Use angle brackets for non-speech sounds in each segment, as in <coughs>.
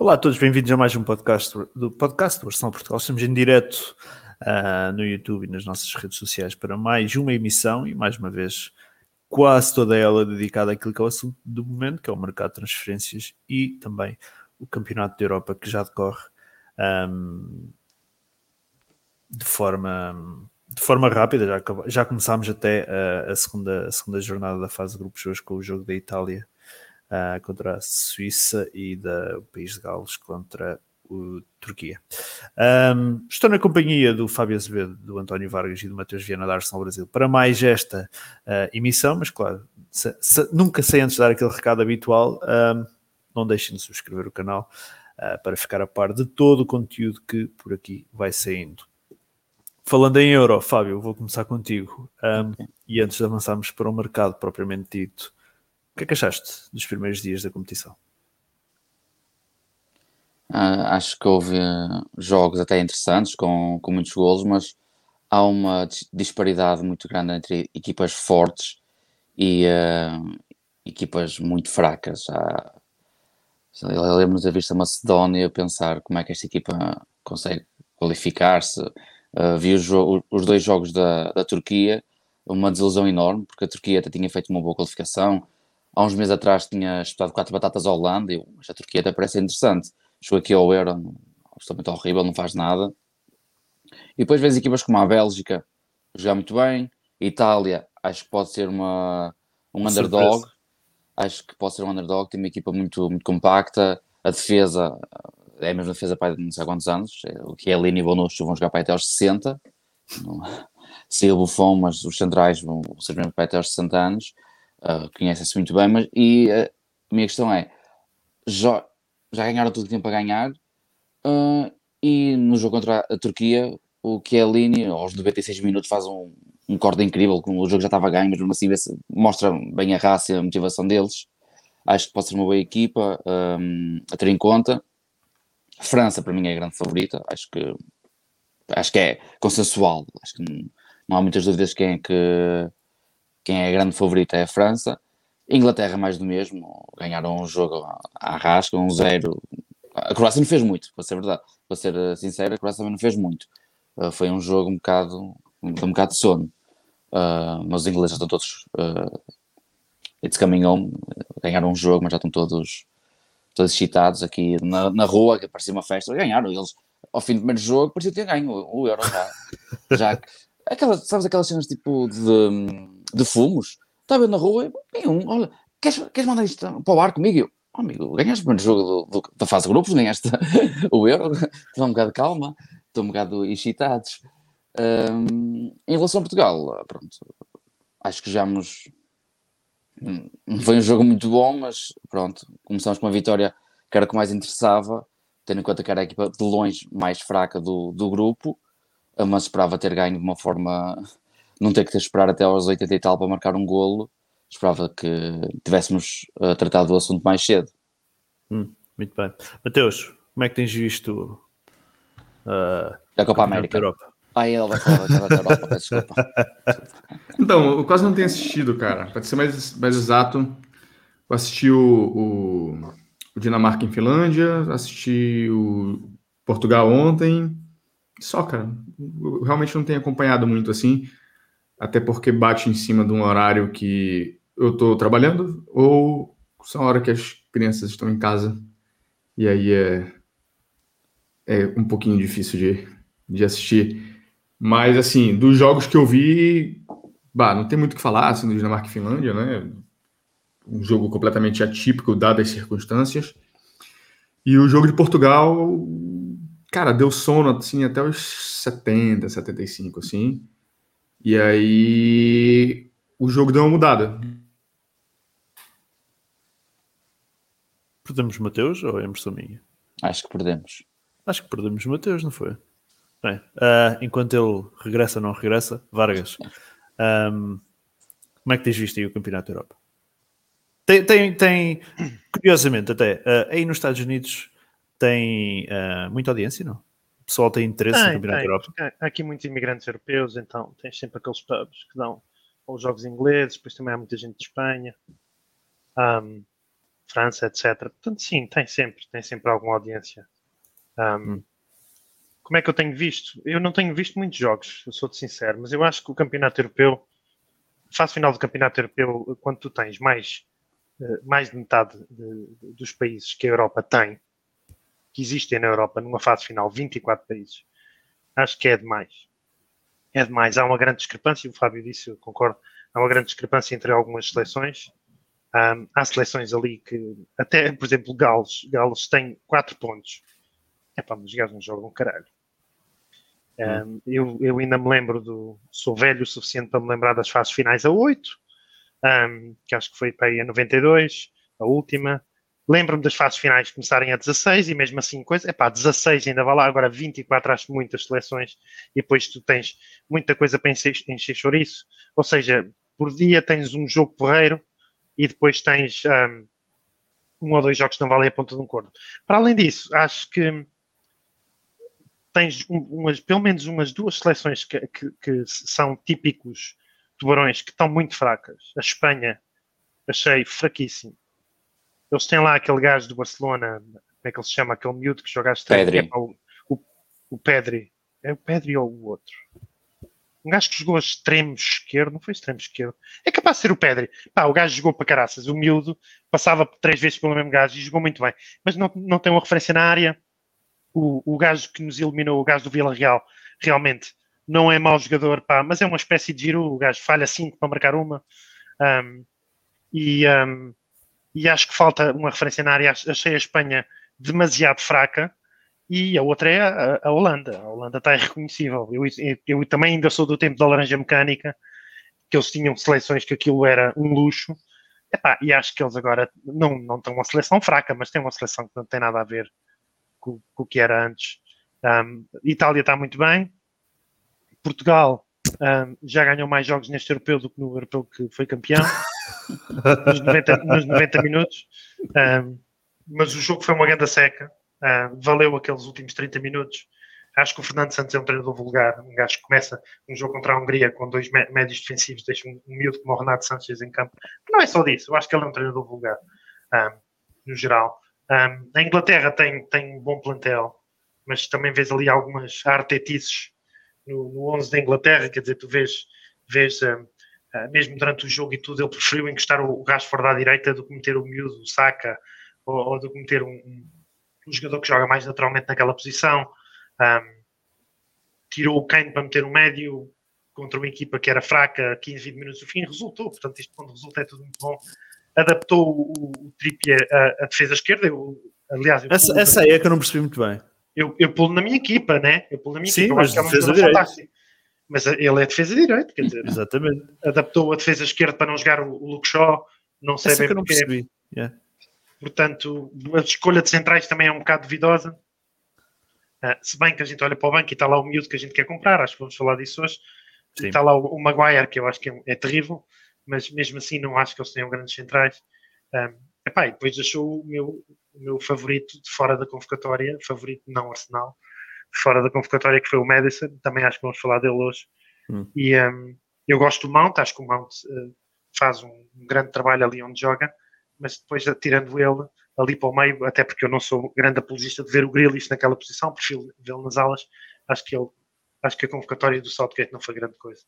Olá a todos, bem-vindos a mais um podcast do podcast do Arsenal Portugal. Estamos em direto uh, no YouTube e nas nossas redes sociais para mais uma emissão e mais uma vez quase toda ela dedicada àquilo que é o assunto do momento, que é o mercado de transferências e também o Campeonato da Europa que já decorre um, de forma de forma rápida, já, já começámos até a, a, segunda, a segunda jornada da fase de grupos hoje com o jogo da Itália uh, contra a Suíça e da, o País de Gales contra o Turquia. Um, estou na companhia do Fábio Azevedo, do António Vargas e do Matheus Viana da Arsenal Brasil para mais esta uh, emissão, mas claro, se, se, nunca sei antes dar aquele recado habitual, um, não deixem de subscrever o canal uh, para ficar a par de todo o conteúdo que por aqui vai saindo. Falando em euro, Fábio, vou começar contigo. Um, e antes de avançarmos para o mercado propriamente dito, que é que achaste dos primeiros dias da competição? Uh, acho que houve jogos até interessantes, com, com muitos golos, mas há uma disparidade muito grande entre equipas fortes e uh, equipas muito fracas. Há, eu lembro de ter visto a Macedónia pensar como é que esta equipa consegue qualificar-se. Uh, vi os, os, dois jogos da, da Turquia, uma desilusão enorme, porque a Turquia até tinha feito uma boa qualificação, há uns meses atrás tinha espetado quatro batatas à Holanda, e mas a Turquia até parece interessante. Chegou aqui ao Euro, absolutamente horrível, não faz nada. E depois vês equipas como a Bélgica jogar muito bem, a Itália acho que pode ser uma, um underdog, acho que pode ser um underdog, tem uma equipa muito, muito compacta, a defesa é a mesma defesa para não sei quantos anos, é o que é Lini e Bonucci vão jogar para até aos 60, <laughs> <laughs> se o Buffon, mas os centrais vão ser mesmo para até aos 60 anos, uh, conhecem-se muito bem, mas e uh, a minha questão é, já, já ganharam tudo o tinham para ganhar, uh, e no jogo contra a Turquia, o que é Lini, aos 96 minutos, faz um, um corte incrível, como o jogo já estava a ganho, mas mesmo assim mostra bem a raça e a motivação deles. Acho que pode ser uma boa equipa um, a ter em conta. A França, para mim, é a grande favorita. Acho que, acho que é consensual. Acho que não, não há muitas dúvidas quem é que quem é a grande favorita é a França. Inglaterra, mais do mesmo, ganharam um jogo à rasca, um zero. A Croácia não fez muito, para ser verdade, para ser eh, sincero, a Croácia também não fez muito. Uh, foi um jogo um bocado, um, um bocado de sono. Uh, mas os ingleses estão todos. Uh, it's coming home, ganharam um jogo, mas já estão todos, todos excitados aqui na, na rua, que parecia uma festa. Ganharam eles ao fim do primeiro jogo, parecia ter ganho o, o Euro já. <laughs> já aquelas, sabes aquelas cenas tipo de de fumos, estava na rua, nenhum, olha, queres, queres mandar isto para o ar comigo? Eu, oh, amigo, ganhaste o primeiro jogo do, do, da fase de grupos, ganhaste <laughs> o Euro, <laughs> estou um bocado calma, estou um bocado excitados. Um, em relação a Portugal, pronto, acho que já nos. Foi um jogo muito bom, mas pronto, começamos com uma vitória que era o que mais interessava, tendo em conta que era a equipa de longe mais fraca do, do grupo, mas esperava ter ganho de uma forma não ter que esperar até aos 80 e tal para marcar um golo, esperava que tivéssemos uh, tratado do assunto mais cedo. Hum, muito bem. Mateus, como é que tens visto uh, a Copa América? Europa? Ah, ele vai falar da Europa, desculpa. <laughs> Então, eu quase não tenho assistido, cara. Para ser mais, mais exato, eu assisti o, o, o Dinamarca em Finlândia, assisti o Portugal ontem, só, cara. Eu realmente não tenho acompanhado muito assim até porque bate em cima de um horário que eu estou trabalhando ou são hora que as crianças estão em casa e aí é, é um pouquinho difícil de, de assistir. Mas, assim, dos jogos que eu vi, bah, não tem muito o que falar, assim, do Dinamarca e Finlândia, né? Um jogo completamente atípico, dadas as circunstâncias. E o jogo de Portugal, cara, deu sono, assim, até os 70, 75, assim. E aí o jogo deu uma mudada. Perdemos Mateus ou é impressão minha? Acho que perdemos. Acho que perdemos Mateus, não foi? Bem, uh, enquanto ele regressa ou não regressa, Vargas, <laughs> um, como é que tens visto aí o Campeonato da Europa? Tem, tem, tem curiosamente, até uh, aí nos Estados Unidos tem uh, muita audiência, não? Pessoal tem interesse tem, no Campeonato da Europa? Há aqui muitos imigrantes europeus, então tens sempre aqueles pubs que dão os jogos ingleses, depois também há muita gente de Espanha. Um, França, etc. Portanto, sim, tem sempre, tem sempre alguma audiência. Um, hum. Como é que eu tenho visto? Eu não tenho visto muitos jogos, eu sou-te sincero, mas eu acho que o campeonato europeu, fase final do campeonato europeu, quando tu tens mais, eh, mais de metade de, de, dos países que a Europa tem, que existem na Europa numa fase final, 24 países, acho que é demais. É demais. Há uma grande discrepância, o Fábio disse, eu concordo, há uma grande discrepância entre algumas seleções. Um, há seleções ali que, até, por exemplo, Gales, Gales tem 4 pontos. É pá, mas os gajos não jogam caralho. Um, eu, eu ainda me lembro do. Sou velho o suficiente para me lembrar das fases finais a 8, um, que acho que foi para aí a 92, a última. Lembro-me das fases finais começarem a 16 e mesmo assim coisa, é pá, 16 ainda vai lá, agora 24 acho muitas seleções e depois tu tens muita coisa para encher, encher chouriço, ou seja, por dia tens um jogo porreiro e depois tens um, um ou dois jogos que não valem a ponta de um corno. Para além disso, acho que tens umas, pelo menos umas duas seleções que, que, que são típicos tubarões que estão muito fracas. A Espanha achei fraquíssimo eles têm lá aquele gajo do Barcelona, como é que ele se chama? Aquele miúdo que joga Pedri. É, o, o, o Pedri. É o Pedri ou o outro? Um gajo que jogou a extremo esquerdo, não foi extremo esquerdo. É capaz de ser o Pedri. Pá, o gajo jogou para caraças. O miúdo passava três vezes pelo mesmo gajo e jogou muito bem. Mas não, não tem uma referência na área. O, o gajo que nos eliminou, o gajo do Vila Real, realmente não é mau jogador, pá, mas é uma espécie de giro. O gajo falha cinco para marcar uma. Um, e, um, e acho que falta uma referência na área. Achei a Espanha demasiado fraca e a outra é a, a Holanda. A Holanda está irreconhecível. Eu, eu, também ainda sou do tempo da laranja mecânica, que eles tinham seleções que aquilo era um luxo. Epá, e acho que eles agora não, não têm uma seleção fraca, mas têm uma seleção que não tem nada a ver com, com o que era antes. Um, Itália está muito bem. Portugal um, já ganhou mais jogos neste europeu do que no europeu que foi campeão <laughs> nos, 90, nos 90 minutos. Um, mas o jogo foi uma grande seca. Um, valeu aqueles últimos 30 minutos. Acho que o Fernando Santos é um treinador vulgar. Um gajo que começa um jogo contra a Hungria com dois médios defensivos, deixa um, um miúdo como o Renato Sanches em campo. Mas não é só disso. Eu acho que ele é um treinador vulgar, no geral. a Inglaterra tem, tem um bom plantel, mas também vês ali algumas artetices no, no 11 da Inglaterra. Quer dizer, tu vês, vês Uh, mesmo durante o jogo e tudo, ele preferiu encostar o, o Rashford à direita do que meter o miúdo, o Saka, ou, ou do que meter um, um, um, jogador que joga mais naturalmente naquela posição. Um, tirou o Kane para meter o médio contra uma equipa que era fraca, 15, 20 minutos do fim, resultou. Portanto, isto quando resulta é tudo muito bom. Adaptou o, o Trippier à, defesa esquerda. Eu, aliás, eu essa, essa aí é que eu não percebi muito bem. Eu, eu pulo na minha equipa, né? Eu pulo na minha Sim, equipa. Mas eu acho que é uma fantástica mas ele é defesa direito, quer dizer, Exatamente. adaptou a defesa esquerda para não jogar o, Luke Shaw, não sei Essa bem que não percebi. Yeah. Portanto, a escolha de centrais também é um bocado duvidosa. Uh, se bem que a gente olha para o banco e está lá o miúdo que a gente quer comprar, acho que vamos falar disso hoje. Sim. Está lá o, o, Maguire, que eu acho que é, é, terrível, mas mesmo assim não acho que eles tenham grandes centrais. Um, ah, epá, e depois deixou o meu, o meu favorito de fora da convocatória, favorito não Arsenal, fora da convocatória, que foi o Madison, também acho que vamos falar dele hoje. Hum. E um, eu gosto do Mount, acho que o Mount uh, faz um, um, grande trabalho ali onde joga, mas depois tirando ele ali para o meio, até porque eu não sou grande apologista de ver o Grealish naquela posição, prefiro vê-lo nas alas, acho que ele acho que a convocatória do Southgate não foi grande coisa.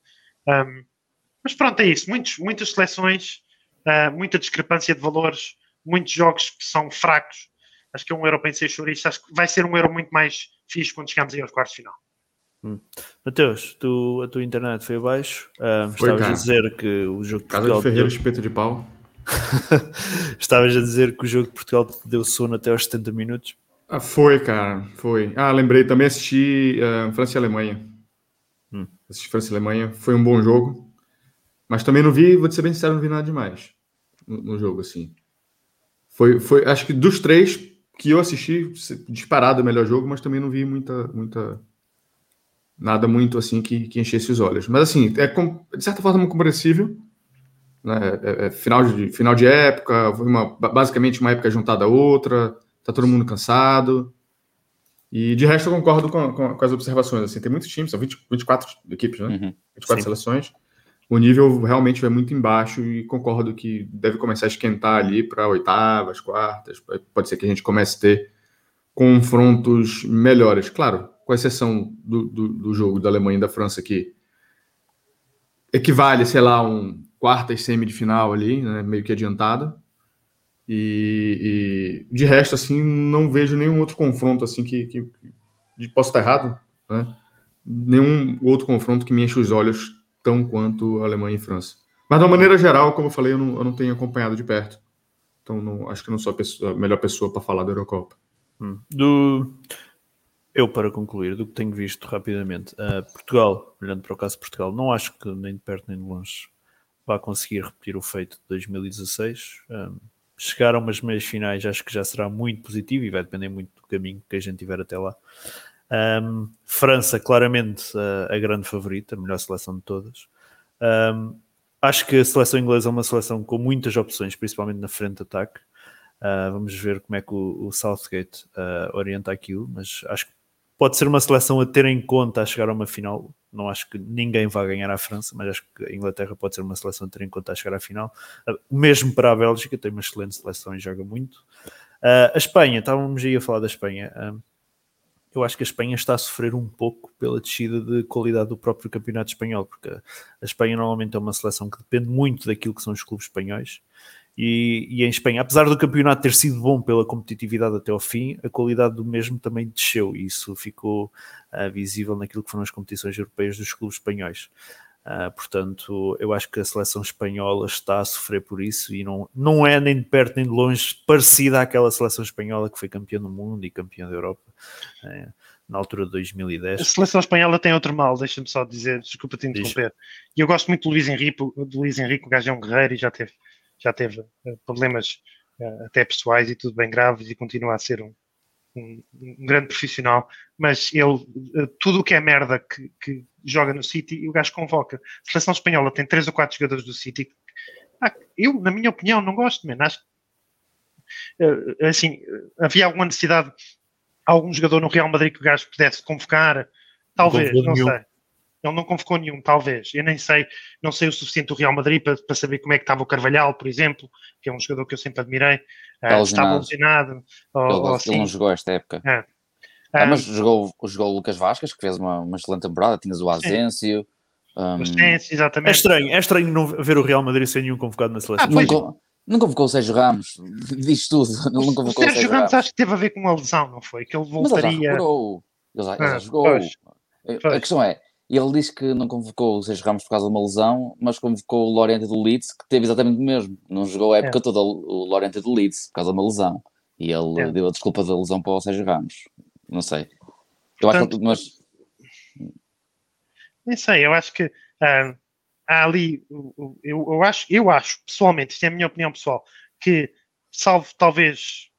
Um, mas pronto, é isso. Muitos, muitas seleções, uh, muita discrepância de valores, muitos jogos que são fracos. Acho que é um euro para ser churista. Acho que vai ser um euro muito mais fixe quando chegamos aí aos quartos de final. Hum. Mateus, tu, a tua internet foi abaixo. Um, estavas cara. a dizer que o jogo de Casa Portugal. de Ferreira, deu... espeto de pau. <laughs> estavas a dizer que o jogo de Portugal te deu sono até aos 70 minutos. Ah, foi, cara, foi. Ah, lembrei, também assisti uh, França e Alemanha. Hum. Assisti França e Alemanha, foi um bom jogo. Mas também não vi, vou te ser bem sincero, não vi nada demais no, no jogo, assim. Foi, foi, acho que dos três, que eu assisti, disparado o melhor jogo, mas também não vi muita, muita nada muito assim que, que enchesse os olhos. Mas assim, é de certa forma compreensível. Né? É, é, final, de, final de época, foi uma, basicamente uma época juntada a outra, tá todo mundo cansado. E de resto eu concordo com, com, com as observações. Assim, tem muitos times, são 20, 24 equipes, né? Uhum, 24 sim. seleções. O nível realmente vai muito embaixo e concordo que deve começar a esquentar ali para oitavas, quartas. Pode ser que a gente comece a ter confrontos melhores. Claro, com exceção do, do, do jogo da Alemanha e da França, que equivale, sei lá, um quarta e semi de final ali, né, meio que adiantada. E, e, de resto, assim, não vejo nenhum outro confronto assim que, que, que posso estar errado, né? Nenhum outro confronto que me enche os olhos tão quanto Alemanha e França. Mas de uma maneira geral, como eu falei, eu não, eu não tenho acompanhado de perto. Então não, acho que não sou a, pessoa, a melhor pessoa para falar da Eurocopa. Hum. Do... Eu, para concluir, do que tenho visto rapidamente, uh, Portugal, olhando para o caso de Portugal, não acho que nem de perto nem de longe vá conseguir repetir o feito de 2016. Um, chegar a umas meias finais acho que já será muito positivo e vai depender muito do caminho que a gente tiver até lá. Um, França, claramente a, a, grande favorita, a melhor seleção de todas. Um, acho que a seleção inglesa é uma seleção com muitas opções, principalmente na frente de ataque. Uh, vamos ver como é que o, o Southgate uh, orienta aquilo, mas acho que pode ser uma seleção a ter em conta a chegar a uma final. Não acho que ninguém vá ganhar a França, mas acho que a Inglaterra pode ser uma seleção a ter em conta a chegar à final. Uh, mesmo para a Bélgica, tem uma excelente seleção e joga muito. a Espanha, estávamos aí a falar da Espanha eu acho que a Espanha está a sofrer um pouco pela descida de qualidade do próprio campeonato espanhol, porque a Espanha normalmente é uma seleção que depende muito daquilo que são os clubes espanhóis. E, e, em Espanha, apesar do campeonato ter sido bom pela competitividade até ao fim, a qualidade do mesmo também desceu e isso ficou uh, visível naquilo que foram as competições europeias dos clubes espanhóis. Uh, portanto, eu acho que a seleção espanhola está a sofrer por isso e não, não é nem de perto nem de longe parecida àquela seleção espanhola que foi campeã do mundo e campeã da Europa é, na altura de 2010. A seleção espanhola tem outro mal, deixa-me só dizer, desculpa te interromper. E eu gosto muito do Luís Henrique, do Luís Henrique, o gajo é um guerreiro e já teve, já teve uh, problemas uh, até pessoais e tudo bem graves e continua a ser um, um, um grande profissional, mas ele, uh, tudo o que é merda que, que joga no City, o gajo convoca. A seleção espanhola tem três ou quatro jogadores do City. Ah, eu, na minha opinião, não gosto, man. Acho uh, assim, havia alguma necessidade, algum jogador no Real Madrid que o gajo pudesse convocar? Talvez, não, não sei. Ele não convocou nenhum, talvez. Eu nem sei, não sei o suficiente do Real Madrid para, para saber como é que estava o Carvalhal, por exemplo, que é um jogador que eu sempre admirei. Uh, estava alucinado. Ou, ele, ou assim. ele, não jogou esta época. É. Ah, mas jogou, jogou o Lucas Vasquez, que fez uma, uma excelente temporada, tinhas o Asensio. Um... Asensio, exatamente. É estranho, é estranho não ver o Real Madrid sem nenhum convocado na seleção. Ah, nunca, não convocou o Sérgio Ramos, <laughs> diz tudo. <laughs> Não convocou o Sérgio, Sérgio Ramos, Ramos. acho que teve a ver com uma lesão, não foi? Que ele voltaria. Mas ele já recuperou. Ele já, ele já ah, jogou. Pois, pois. A questão é, ele disse que não convocou o Sérgio Ramos por causa de uma lesão, mas convocou o Lorente do Leeds, que teve exatamente o mesmo. Não jogou a época é. toda o Lorente do Leeds por causa de uma lesão. E ele é. deu a desculpa da lesão para o Sérgio Ramos. Não sei. Eu Portanto, acho que, mas... Nem sei, eu acho que uh, há ali, eu, eu, acho, eu acho, pessoalmente, isto é a minha opinião pessoal, que salvo talvez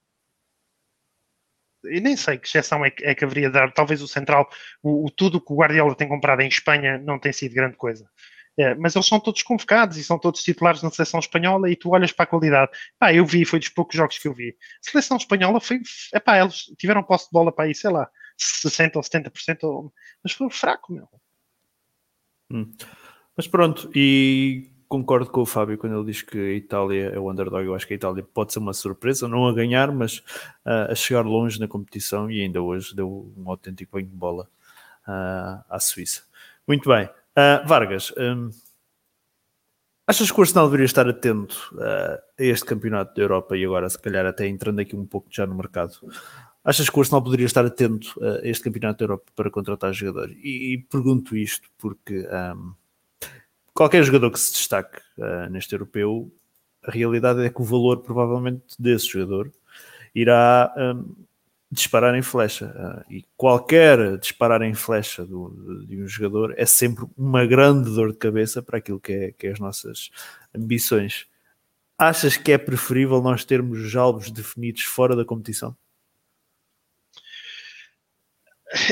eu nem sei que exceção é que, é que haveria de dar, talvez o Central, o, o, tudo que o Guardiola tem comprado em Espanha não tem sido grande coisa. É, mas eles são todos convocados e são todos titulares na seleção espanhola e tu olhas para a qualidade. Pá, eu vi, foi dos poucos jogos que eu vi. A seleção espanhola foi, epá, eles tiveram posse de bola para aí, sei lá, 60% ou 70%, mas foi fraco, meu. Hum. Mas pronto, e concordo com o Fábio quando ele diz que a Itália é o underdog. Eu acho que a Itália pode ser uma surpresa, não a ganhar, mas uh, a chegar longe na competição e ainda hoje deu um autêntico banho de bola uh, à Suíça. Muito bem. Uh, Vargas, um, achas que o Arsenal deveria estar atento a este campeonato da Europa e agora, se calhar, até entrando aqui um pouco já no mercado? Achas que o Arsenal poderia estar atento a este campeonato da Europa para contratar jogadores? E, e pergunto isto porque um, qualquer jogador que se destaque uh, neste europeu, a realidade é que o valor provavelmente desse jogador irá um, disparar em flecha. Uh, e qualquer disparar em flecha do, de um jogador é sempre uma grande dor de cabeça para aquilo que é, que é as nossas ambições. Achas que é preferível nós termos os alvos definidos fora da competição?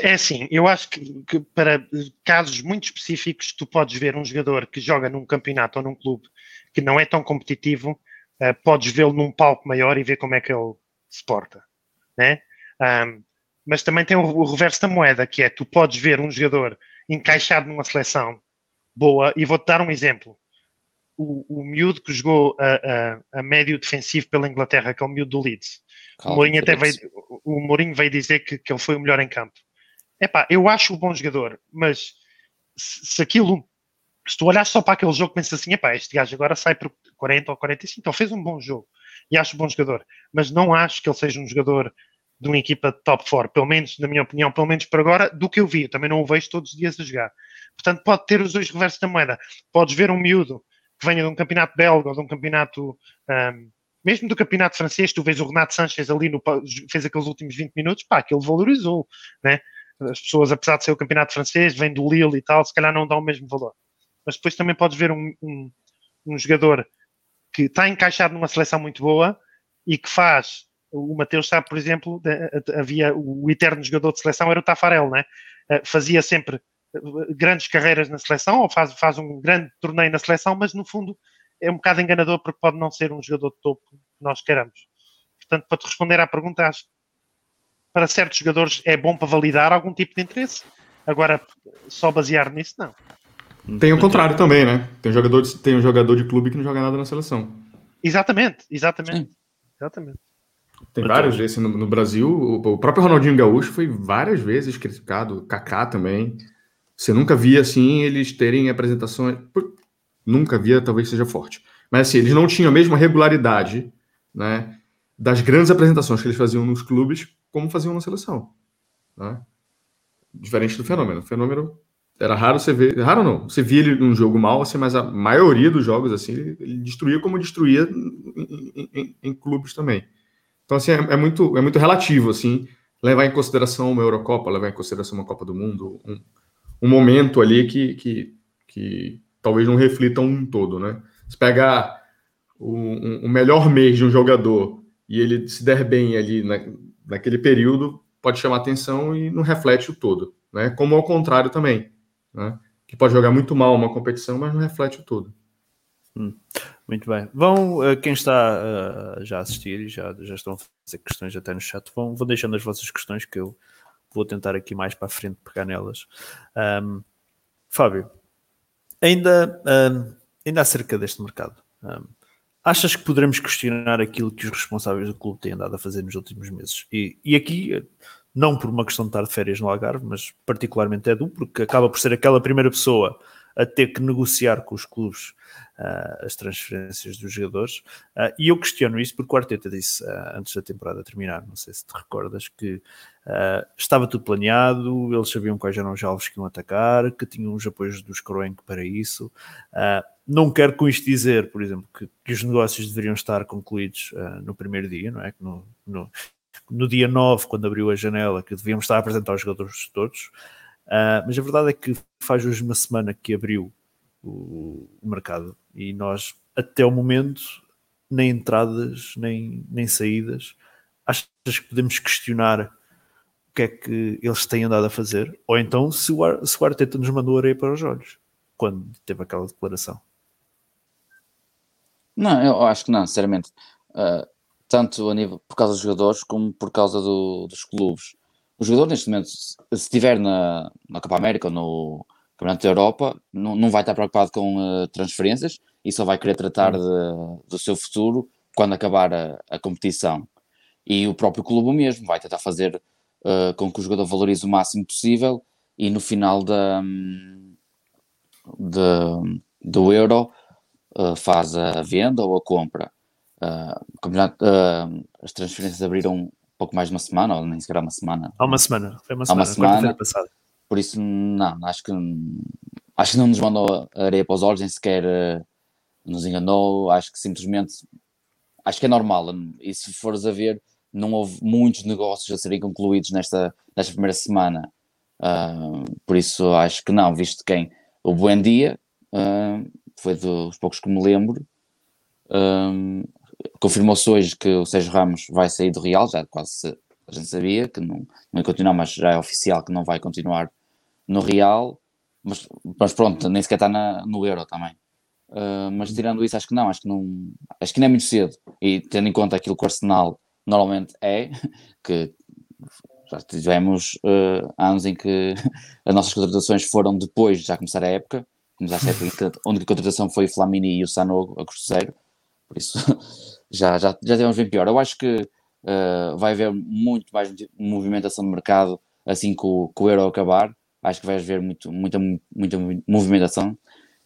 É assim, eu acho que, que, para casos muito específicos, tu podes ver um jogador que joga num campeonato ou num clube que não é tão competitivo, uh, podes vê-lo num palco maior e ver como é que ele se porta, né? Um, mas também tem o, o, reverso da moeda, que é tu podes ver um jogador encaixado numa seleção boa, e vou-te dar um exemplo. O, o miúdo que jogou a, a, a, médio defensivo pela Inglaterra, que é o miúdo do Leeds. Calma, o Mourinho até veio, o Mourinho veio dizer que, que ele foi o melhor em campo. Epá, eu acho o bom jogador, mas se, se aquilo se tu olhas só para aquele jogo, pensas assim: epá, este gajo agora sai por 40 ou 45, então fez um bom jogo e acho um bom jogador, mas não acho que ele seja um jogador de uma equipa de top 4, pelo menos, na minha opinião, pelo menos por agora, do que eu vi. Eu também não o vejo todos os dias a jogar. Portanto, pode ter os dois reversos da moeda. Podes ver um miúdo que venha de um campeonato belga ou de um campeonato. Um, mesmo do campeonato francês, tu vês o Renato Sanches ali, no, fez aqueles últimos 20 minutos, pá, que ele valorizou, né? As pessoas, apesar de ser o campeonato francês, vem do Lille e tal, se calhar não dão o mesmo valor. Mas depois também podes ver um, um, um jogador que está encaixado numa seleção muito boa e que faz. O Mateus sabe, por exemplo, havia o eterno jogador de seleção era o Tafarel, né? Eh, fazia sempre eh, grandes carreiras na seleção ou faz, faz um grande torneio na seleção, mas no fundo é um bocado enganador porque pode não ser um jogador de topo que nós queremos. Portanto, para te responder à pergunta, acho para certos jogadores é bom para validar algum tipo de interesse. Agora, só basear nisso, não. Tem o contrário também, né? Tem um jogador de, tem um jogador de clube que não joga nada na seleção. Exatamente, exatamente. Sim. Exatamente. Tem vários desses no, no, Brasil. O, o, próprio Ronaldinho Gaúcho foi várias vezes criticado, Kaká também. Você nunca via assim eles terem apresentações. Nunca via, talvez seja forte. Mas assim, eles não tinham a mesma regularidade, né? Das grandes apresentações que eles faziam nos clubes, como faziam na seleção. Né? Diferente do fenômeno. O fenômeno era raro você ver, raro não, você via ele num jogo mal, assim, mas a maioria dos jogos assim, ele, destruía como destruía em, em, em clubes também. Então assim, é, é, muito é muito relativo assim, levar em consideração uma Eurocopa, levar em consideração uma Copa do Mundo, um, um momento ali que, que, que talvez não reflita um todo, né? Se pegar o, um, um melhor mês de um jogador e ele se der bem ali na, naquele período, pode chamar atenção e não reflete o todo, né? Como ao contrário também né? que pode jogar muito mal uma competição, mas não reflete o todo. Hum, muito bem. Vão, uh, quem está uh, já a assistir e já, já estão a fazer questões até no chat, vão, vão deixando as vossas questões que eu vou tentar aqui mais para a frente pegar nelas. Um, Fábio, ainda, um, ainda acerca deste mercado, um, achas que poderemos questionar aquilo que os responsáveis do clube têm andado a fazer nos últimos meses? E, e aqui não por uma questão de estar de férias no Algarve, mas particularmente é do, porque acaba por ser aquela primeira pessoa a ter que negociar com os clubes as transferências dos jogadores. Uh, e eu questiono isso porque o Arteta disse uh, antes da temporada terminar, não sei se te recordas, que estava tudo planeado, eles sabiam quais eram os alvos que iam atacar, que tinham os apoios dos Kroenke para isso. não quero com isto dizer, por exemplo, que, que os negócios deveriam estar concluídos no primeiro dia, não é? Que no, no, no dia 9, quando abriu a janela, que devíamos estar a apresentar os jogadores todos, uh, mas a verdade é que faz hoje uma semana que abriu o, o, mercado e nós, até o momento, nem entradas, nem, nem saídas, achas que podemos questionar o que é que eles têm andado a fazer? Ou então se o, Ar, se o Arteta nos mandou areia para os olhos, quando teve aquela declaração? Não, eu acho que não, sinceramente. Uh, tanto a nível por causa dos jogadores como por causa do, dos clubes. O jogador, neste momento, se estiver na, na Copa América ou no Campeonato da Europa, não, não vai estar preocupado com uh, transferências e só vai querer tratar de, do seu futuro quando acabar a, a, competição. E o próprio clube mesmo vai tentar fazer uh, com que o jogador valorize o máximo possível e no final da, de, do Euro uh, faz a venda ou a compra. Uh, as transferências abriram um pouco mais de uma semana, ou nem sequer há uma semana. Há uma semana, foi uma semana, uma semana passada. Por isso, não, acho que acho que não nos mandou areia para os olhos, nem sequer uh, nos enganou. Acho que simplesmente acho que é normal. E se fores a ver, não houve muitos negócios a serem concluídos nesta, nesta primeira semana. Uh, por isso acho que não, visto quem o Buendia uh, foi dos poucos que me lembro. Um, Confirmou-se hoje que o Sérgio Ramos vai sair do Real, já quase a gente sabia que não, não ia continuar, mas já é oficial que não vai continuar no Real. Mas, mas pronto, nem sequer está na, no Euro também. Uh, mas tirando isso, acho que não, acho que não, acho que não é muito cedo. E tendo em conta aquilo que o Arsenal normalmente é, <laughs> que já tivemos uh, anos em que <laughs> as nossas contratações foram depois de já começar a época, Mas essa época, a <laughs> única contratação foi o Flamini e o Sanogo a custo zero. Por isso, já, já, já tivemos bem pior. Eu acho que uh, vai haver muito mais movimentação de mercado assim que o, que o Euro acabar. Acho que vai haver muito, muita, muita movimentação.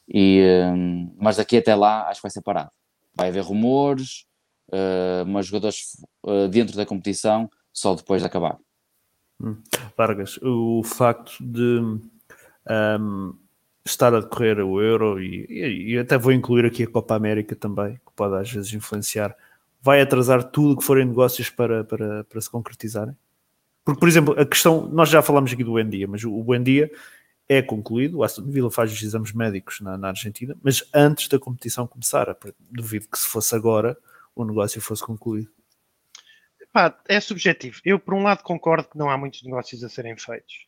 E, uh, mas daqui até lá, acho que vai ser parado. Vai haver rumores, uh, mas jogadores uh, dentro da competição só depois de acabar. Hum. Vargas, o facto de um, estar a decorrer o Euro e, e, e, até vou incluir aqui a Copa América também, que pode às vezes influenciar, vai atrasar tudo que forem negócios para, para, para se concretizarem? Porque, por exemplo, a questão, nós já falamos aqui do Buendia, mas o Buendia é concluído, o Aston Villa faz os exames médicos na, na Argentina, mas antes da competição começar, duvido que se fosse agora o negócio fosse concluído. É subjetivo. Eu, por um lado, concordo que não há muitos negócios a serem feitos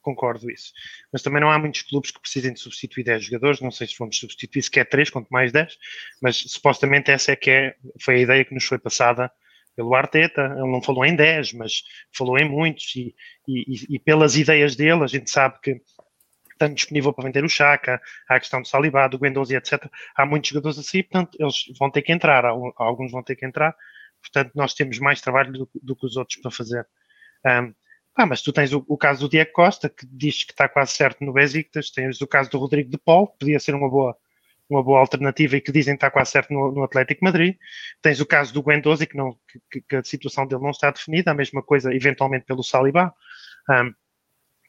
concordo isso. Mas também não há muitos clubes que precisem de substituir 10 jogadores, não sei se vamos substituir sequer 3, quanto mais 10, mas supostamente essa é que é, foi a ideia que nos foi passada pelo Arteta, ele não falou em 10, mas falou em muitos, e, e, e pelas ideias dele, a gente sabe que está disponível para vender o Chaka, há a questão do Salibá, do Guendouzi, etc. Há muitos jogadores assim, portanto, eles vão ter que entrar, alguns vão ter que entrar, portanto, nós temos mais trabalho do, do que os outros para fazer. Um, ah, mas tu tens o, o, caso do Diego Costa, que diz que está quase certo no Besiktas, tens o caso do Rodrigo de Paul, podia ser uma boa, uma boa alternativa e que dizem que está quase certo no, no Atlético Madrid. Tens o caso do Guendouzi, que, que, que, a situação dele não está definida, a mesma coisa eventualmente pelo Saliba. Um,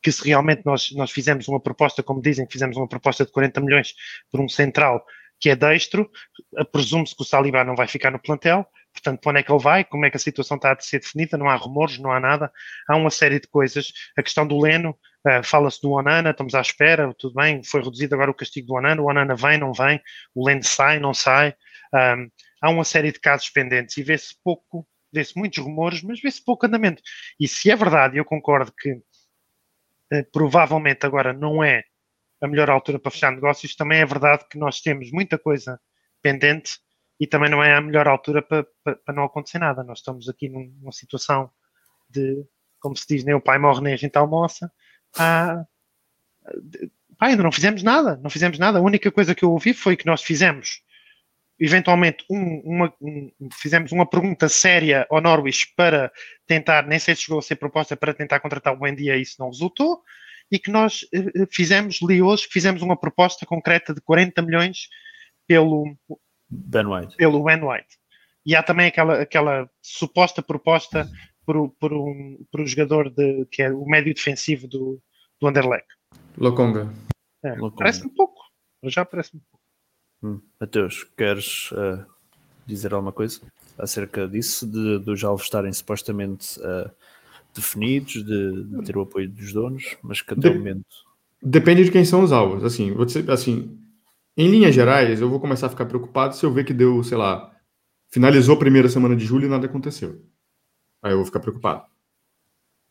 que se realmente nós, nós fizemos uma proposta, como dizem, fizemos uma proposta de 40 milhões por um central que é destro, presume-se que o Saliba não vai ficar no plantel, portanto, para onde é que ele vai, como é que a situação está a ser definida, não há rumores, não há nada, há uma série de coisas. A questão do Leno, uh, fala-se do Onana, estamos à espera, tudo bem, foi reduzido agora o castigo do Onana, o Onana vem, não vem, o Leno sai, não sai. Um, há uma série de casos pendentes e vê-se pouco, vê-se muitos rumores, mas vê-se pouco andamento. E se é verdade, eu concordo que uh, provavelmente agora não é a melhor altura para fechar negócios, também é verdade que nós temos muita coisa pendente e também não é a melhor altura para, para, para não acontecer nada. Nós estamos aqui numa situação de, como se diz, nem o pai morre nem a gente almoça. Ah, pá, ainda não fizemos nada, não fizemos nada. A única coisa que eu ouvi foi que nós fizemos, eventualmente, um, uma, um, fizemos uma pergunta séria ao Norwich para tentar, nem sei se chegou a ser proposta para tentar contratar o Buendia e isso não resultou e que nós eh, fizemos, li hoje, que fizemos uma proposta concreta de 40 milhões pelo Ben White. Pelo Ben White. E há também aquela, aquela suposta proposta por, por, um, por um jogador de, que é o médio defensivo do, do Anderlecht. Lokonga. É, Parece-me pouco. Já parece-me pouco. Hum. Mateus, queres uh, dizer alguma coisa acerca disso? De, dos alvos estarem supostamente uh, definidos, de, de, ter o apoio dos donos, mas que até de, o momento. Depende de quem são os alvos. Assim, você, assim, em linhas gerais, eu vou começar a ficar preocupado se eu ver que deu, sei lá, finalizou a primeira semana de julho e nada aconteceu. Aí eu vou ficar preocupado.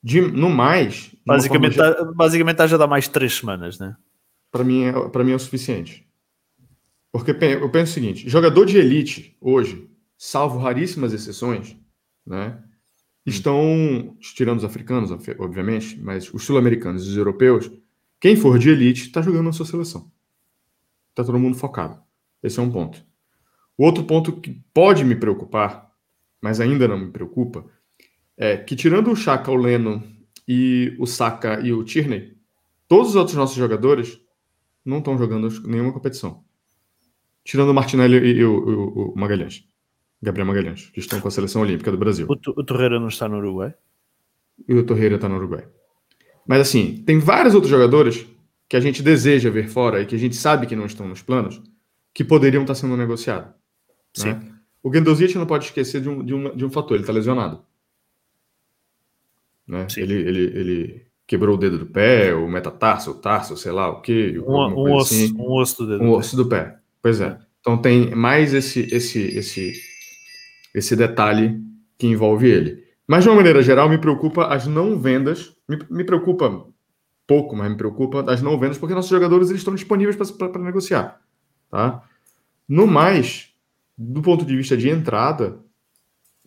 De, no mais. Basicamente, forma... tá, basicamente já dá mais três semanas, né? Para mim, é, mim é o suficiente. Porque eu penso o seguinte: jogador de elite hoje, salvo raríssimas exceções, né? estão, tirando os africanos, obviamente, mas os sul-americanos e os europeus, quem for de elite está jogando na sua seleção. Está todo mundo focado. Esse é um ponto. O outro ponto que pode me preocupar, mas ainda não me preocupa, é que tirando o Chaka, o Leno e o Saka e o Tierney, todos os outros nossos jogadores não estão jogando nenhuma competição. Tirando o Martinelli e o, o, o Magalhães. Gabriel Magalhães, que estão com a seleção olímpica do Brasil. O, o Torreira não está no Uruguai? E o Torreira está no Uruguai. Mas assim, tem vários outros jogadores que a gente deseja ver fora e que a gente sabe que não estão nos planos, que poderiam estar sendo negociados. Né? O Guendouzi não pode esquecer de um, de um, de um fator, ele está lesionado. Né? Ele, ele, ele quebrou o dedo do pé, o metatarso, o tarso, sei lá o que. Um, um, osso, assim. um osso do dedo. Um osso do pé. Pois é. Então tem mais esse, esse, esse esse detalhe que envolve ele. Mas, de uma maneira geral, me preocupa as não vendas, me, me preocupa pouco, mas me preocupa as não vendas, porque nossos jogadores eles estão disponíveis para negociar. Tá? No mais, do ponto de vista de entrada,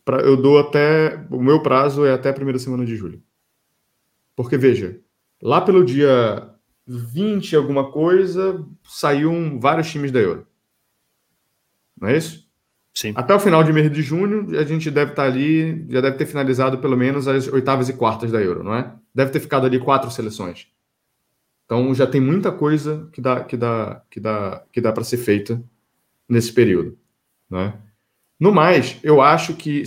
pra, eu dou até. O meu prazo é até a primeira semana de julho. Porque, veja, lá pelo dia 20 alguma coisa, saíram vários times da Euro. Não é isso? Sim. Até o final de mês de junho, a gente deve estar ali, já deve ter finalizado pelo menos as oitavas e quartas da Euro, não é? Deve ter ficado ali quatro seleções. Então já tem muita coisa que dá que dá que dá que dá para ser feita nesse período, né? No mais, eu acho que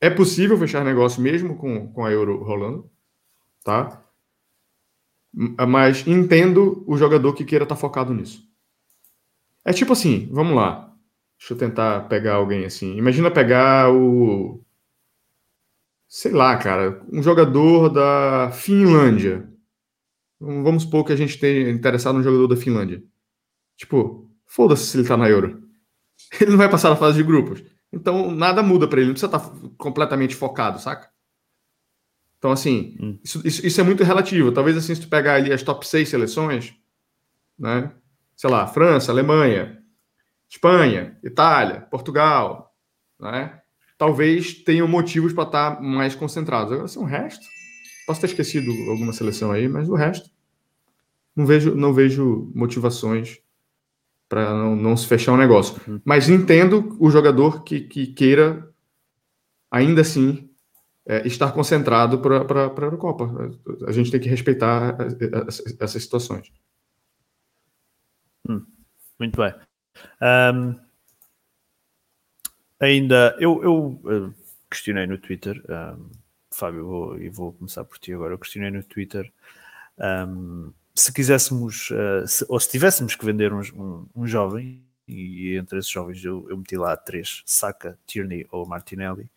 é possível fechar negócio mesmo com, com a Euro rolando, tá? Mas entendo o jogador que queira estar focado nisso. É tipo assim, vamos lá. Deixa eu tentar pegar alguém assim. Imagina pegar o. Sei lá, cara, um jogador da Finlândia. Vamos supor que a gente tenha interessado no jogador da Finlândia. Tipo, foda-se se ele tá na Euro. <laughs> Ele não vai passar na fase de grupos. Então nada muda para ele, não precisa estar tá completamente focado, saca? Então, assim, hum. isso, isso, isso, é muito relativo. Talvez assim, se tu pegar ali as top 6 seleções, né? Sei lá, França, Alemanha, Espanha, Itália, Portugal, né? Talvez tenham motivos para estar tá mais concentrados. Agora, assim, o resto, posso ter esquecido alguma seleção aí, mas o resto, não vejo, não vejo motivações para não, não, se fechar um negócio. Uhum. Mas entendo o jogador que, que queira, ainda assim, é, estar concentrado para a Eurocopa. A gente tem que respeitar essas situações. Hum, muito bem. Um, ainda, eu, eu, eu, questionei no Twitter, um, Fábio, vou, e vou começar por ti agora. Eu questionei no Twitter um, se quiséssemos, uh, se, ou se tivéssemos que vender um, um, um jovem, e entre esses jovens eu, eu, meti lá três: Saka, Tierney ou Martinelli,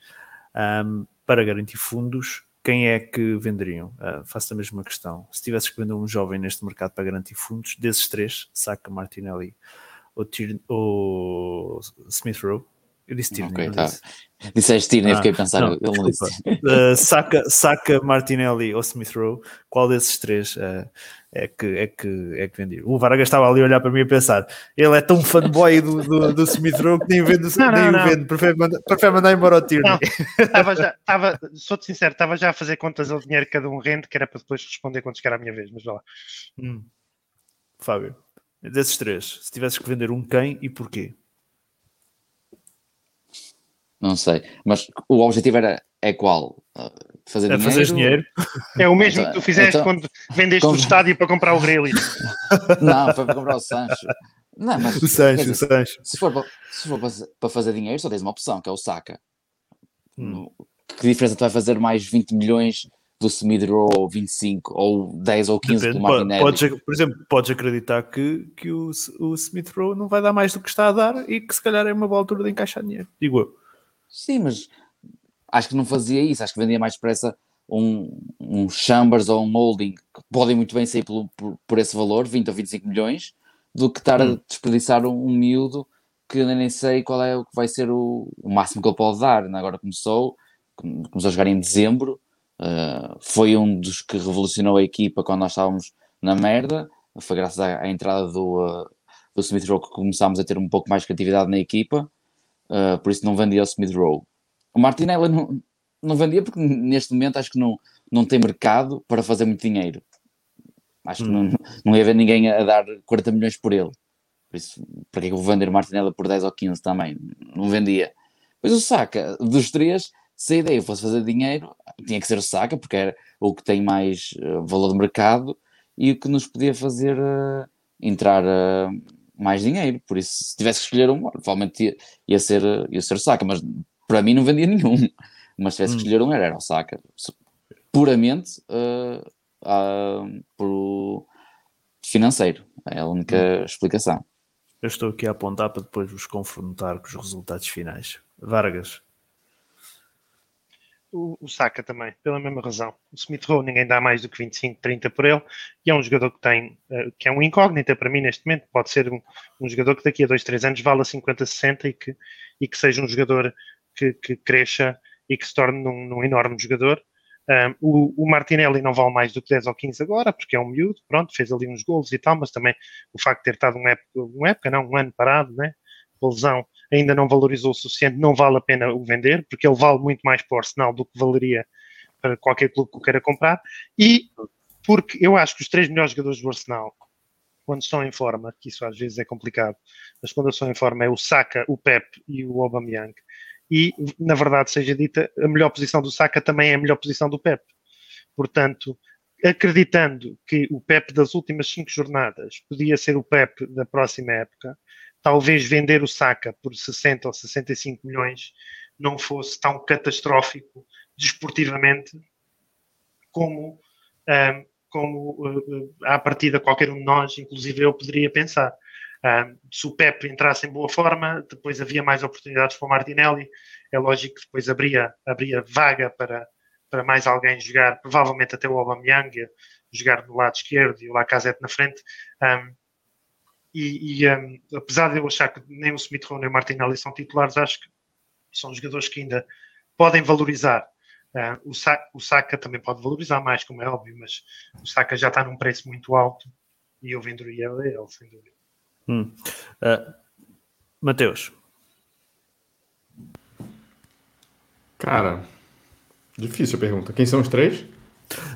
um, para garantir fundos, quem é que venderiam? Uh, faço a mesma questão. Se tivesses que vender um jovem neste mercado para garantir fundos, desses três, Saka, Martinelli ou, Tierney, ou Smith Rowe, eu disse Tierney. Okay, tá. disse. Disseste Tierney, ah, fiquei a pensar. Não, não disse. Uh, Saka, Saka, Martinelli ou Smith Rowe, qual desses três uh, é, que, é, que, é que vendia? O Vargas estava ali a olhar para mim a pensar: ele é tão fanboy do, do, do Smith Rowe que nem, vende, não, nem não, o vende, prefere mandar, prefere mandar embora o Tierney. Estava já, estava, sou-te sincero, estava já a fazer contas ao dinheiro que cada um rende, que era para depois responder quando chegar a minha vez, mas vá lá. Hum. Fábio, desses três, se tivesses que vender um quem e porquê? Não sei. Mas o objetivo era é qual? Uh, fazer é dinheiro? Fazer dinheiro. É o mesmo então, que tu fizeste então, quando vendeste o estádio para comprar o Grealish. <laughs> Não, foi para comprar o Sancho. Não, mas, o Sancho, dizer, o Sancho. Se for, para, se for para fazer dinheiro, só tens uma opção, que é o Saka. Hum. Que diferença tu vai fazer mais 20 milhões do Smith-Rowe ou 25 ou 10 ou 15 Depende, do Martinelli? Podes, por exemplo, podes acreditar que, que o, o Smith-Rowe não vai dar mais do que está a dar e que se calhar é uma boa altura de encaixar dinheiro, digo eu. Sim, mas acho que não fazia isso, acho que vendia mais depressa um, um Chambers ou um Holding que podem muito bem sair por, por, por, esse valor, 20 ou 25 milhões, do que estar hum. a desperdiçar um, um miúdo que eu nem sei qual é o que vai ser o, o máximo que ele pode dar. Agora começou, começou a jogar em dezembro, uh, foi um dos que revolucionou a equipa quando nós estávamos na merda, foi graças à, à entrada do, uh, do Smith Rowe que começámos a ter um pouco mais de criatividade na equipa uh, por isso não vendia o Smith Rowe. O Martinelli não, não vendia porque neste momento acho que não, não tem mercado para fazer muito dinheiro. Acho hum. que não, não ia haver ninguém a dar 40 milhões por ele. Por isso, para que é eu vou vender Martinelli por 10 ou 15 também? Não vendia. Pois o Saka, dos três, se a ideia fosse fazer dinheiro, tinha que ser o Saka, porque era o que tem mais uh, valor de mercado e o que nos podia fazer uh, entrar uh, mais dinheiro. Por isso, se tivesse que escolher um, provavelmente ia, ia, ser, ia ser o Saka, mas para mim não vendia nenhum. <laughs> Mas se tivesse hum. que escolher um, era, era o Saka. Puramente uh, uh, por financeiro. É a única hum. explicação. Eu estou aqui a apontar para depois vos confrontar com os resultados finais. Vargas, o, o Saka também, pela mesma razão. O Smith Rowe ninguém dá mais do que 25, 30 por ele, e é um jogador que tem, uh, que é um incógnita para mim neste momento, pode ser um, um jogador que daqui a 2, 3 anos vale a 50, 60 e que, e que seja um jogador que, que cresça e que se torne num, num enorme jogador. Um, o, o, Martinelli não vale mais do que 10 ou 15 agora, porque é um miúdo, pronto, fez ali uns gols e tal, mas também o facto de ter estado uma época, uma época não, um ano parado, né, lesão, ainda não valorizou o suficiente, não vale a pena o vender, porque ele vale muito mais para o Arsenal do que valeria para qualquer clube que o queira comprar. E porque eu acho que os três melhores jogadores do Arsenal, quando estão em forma, que isso às vezes é complicado, mas quando estão em forma é o Saka, o Pep e o Aubameyang. E, na verdade, seja dita, a melhor posição do Saka também é a melhor posição do Pep. Portanto, acreditando que o Pep das últimas cinco jornadas podia ser o Pep da próxima época, talvez vender o Saka por 60 ou 65 milhões não fosse tão catastrófico desportivamente como, como uh, à partida qualquer um de nós, inclusive eu, poderia pensar. Se o Pep entrasse em boa forma, depois havia mais oportunidades para o Martinelli. É lógico que depois abria, abria vaga para, para mais alguém jogar, provavelmente até o Aubameyang, jogar no lado esquerdo e o Lacazette na frente. E, e um, apesar de eu achar que nem o Smith Rowe nem o Martinelli são titulares, acho que são jogadores que ainda podem valorizar. Uh, o, Sa o Saka também pode valorizar mais, como é óbvio, mas o Saka já está num preço muito alto e eu venderia ele, sem dúvida. Hum. Uh, Mateus. Cara, difícil a pergunta. Quem são os três?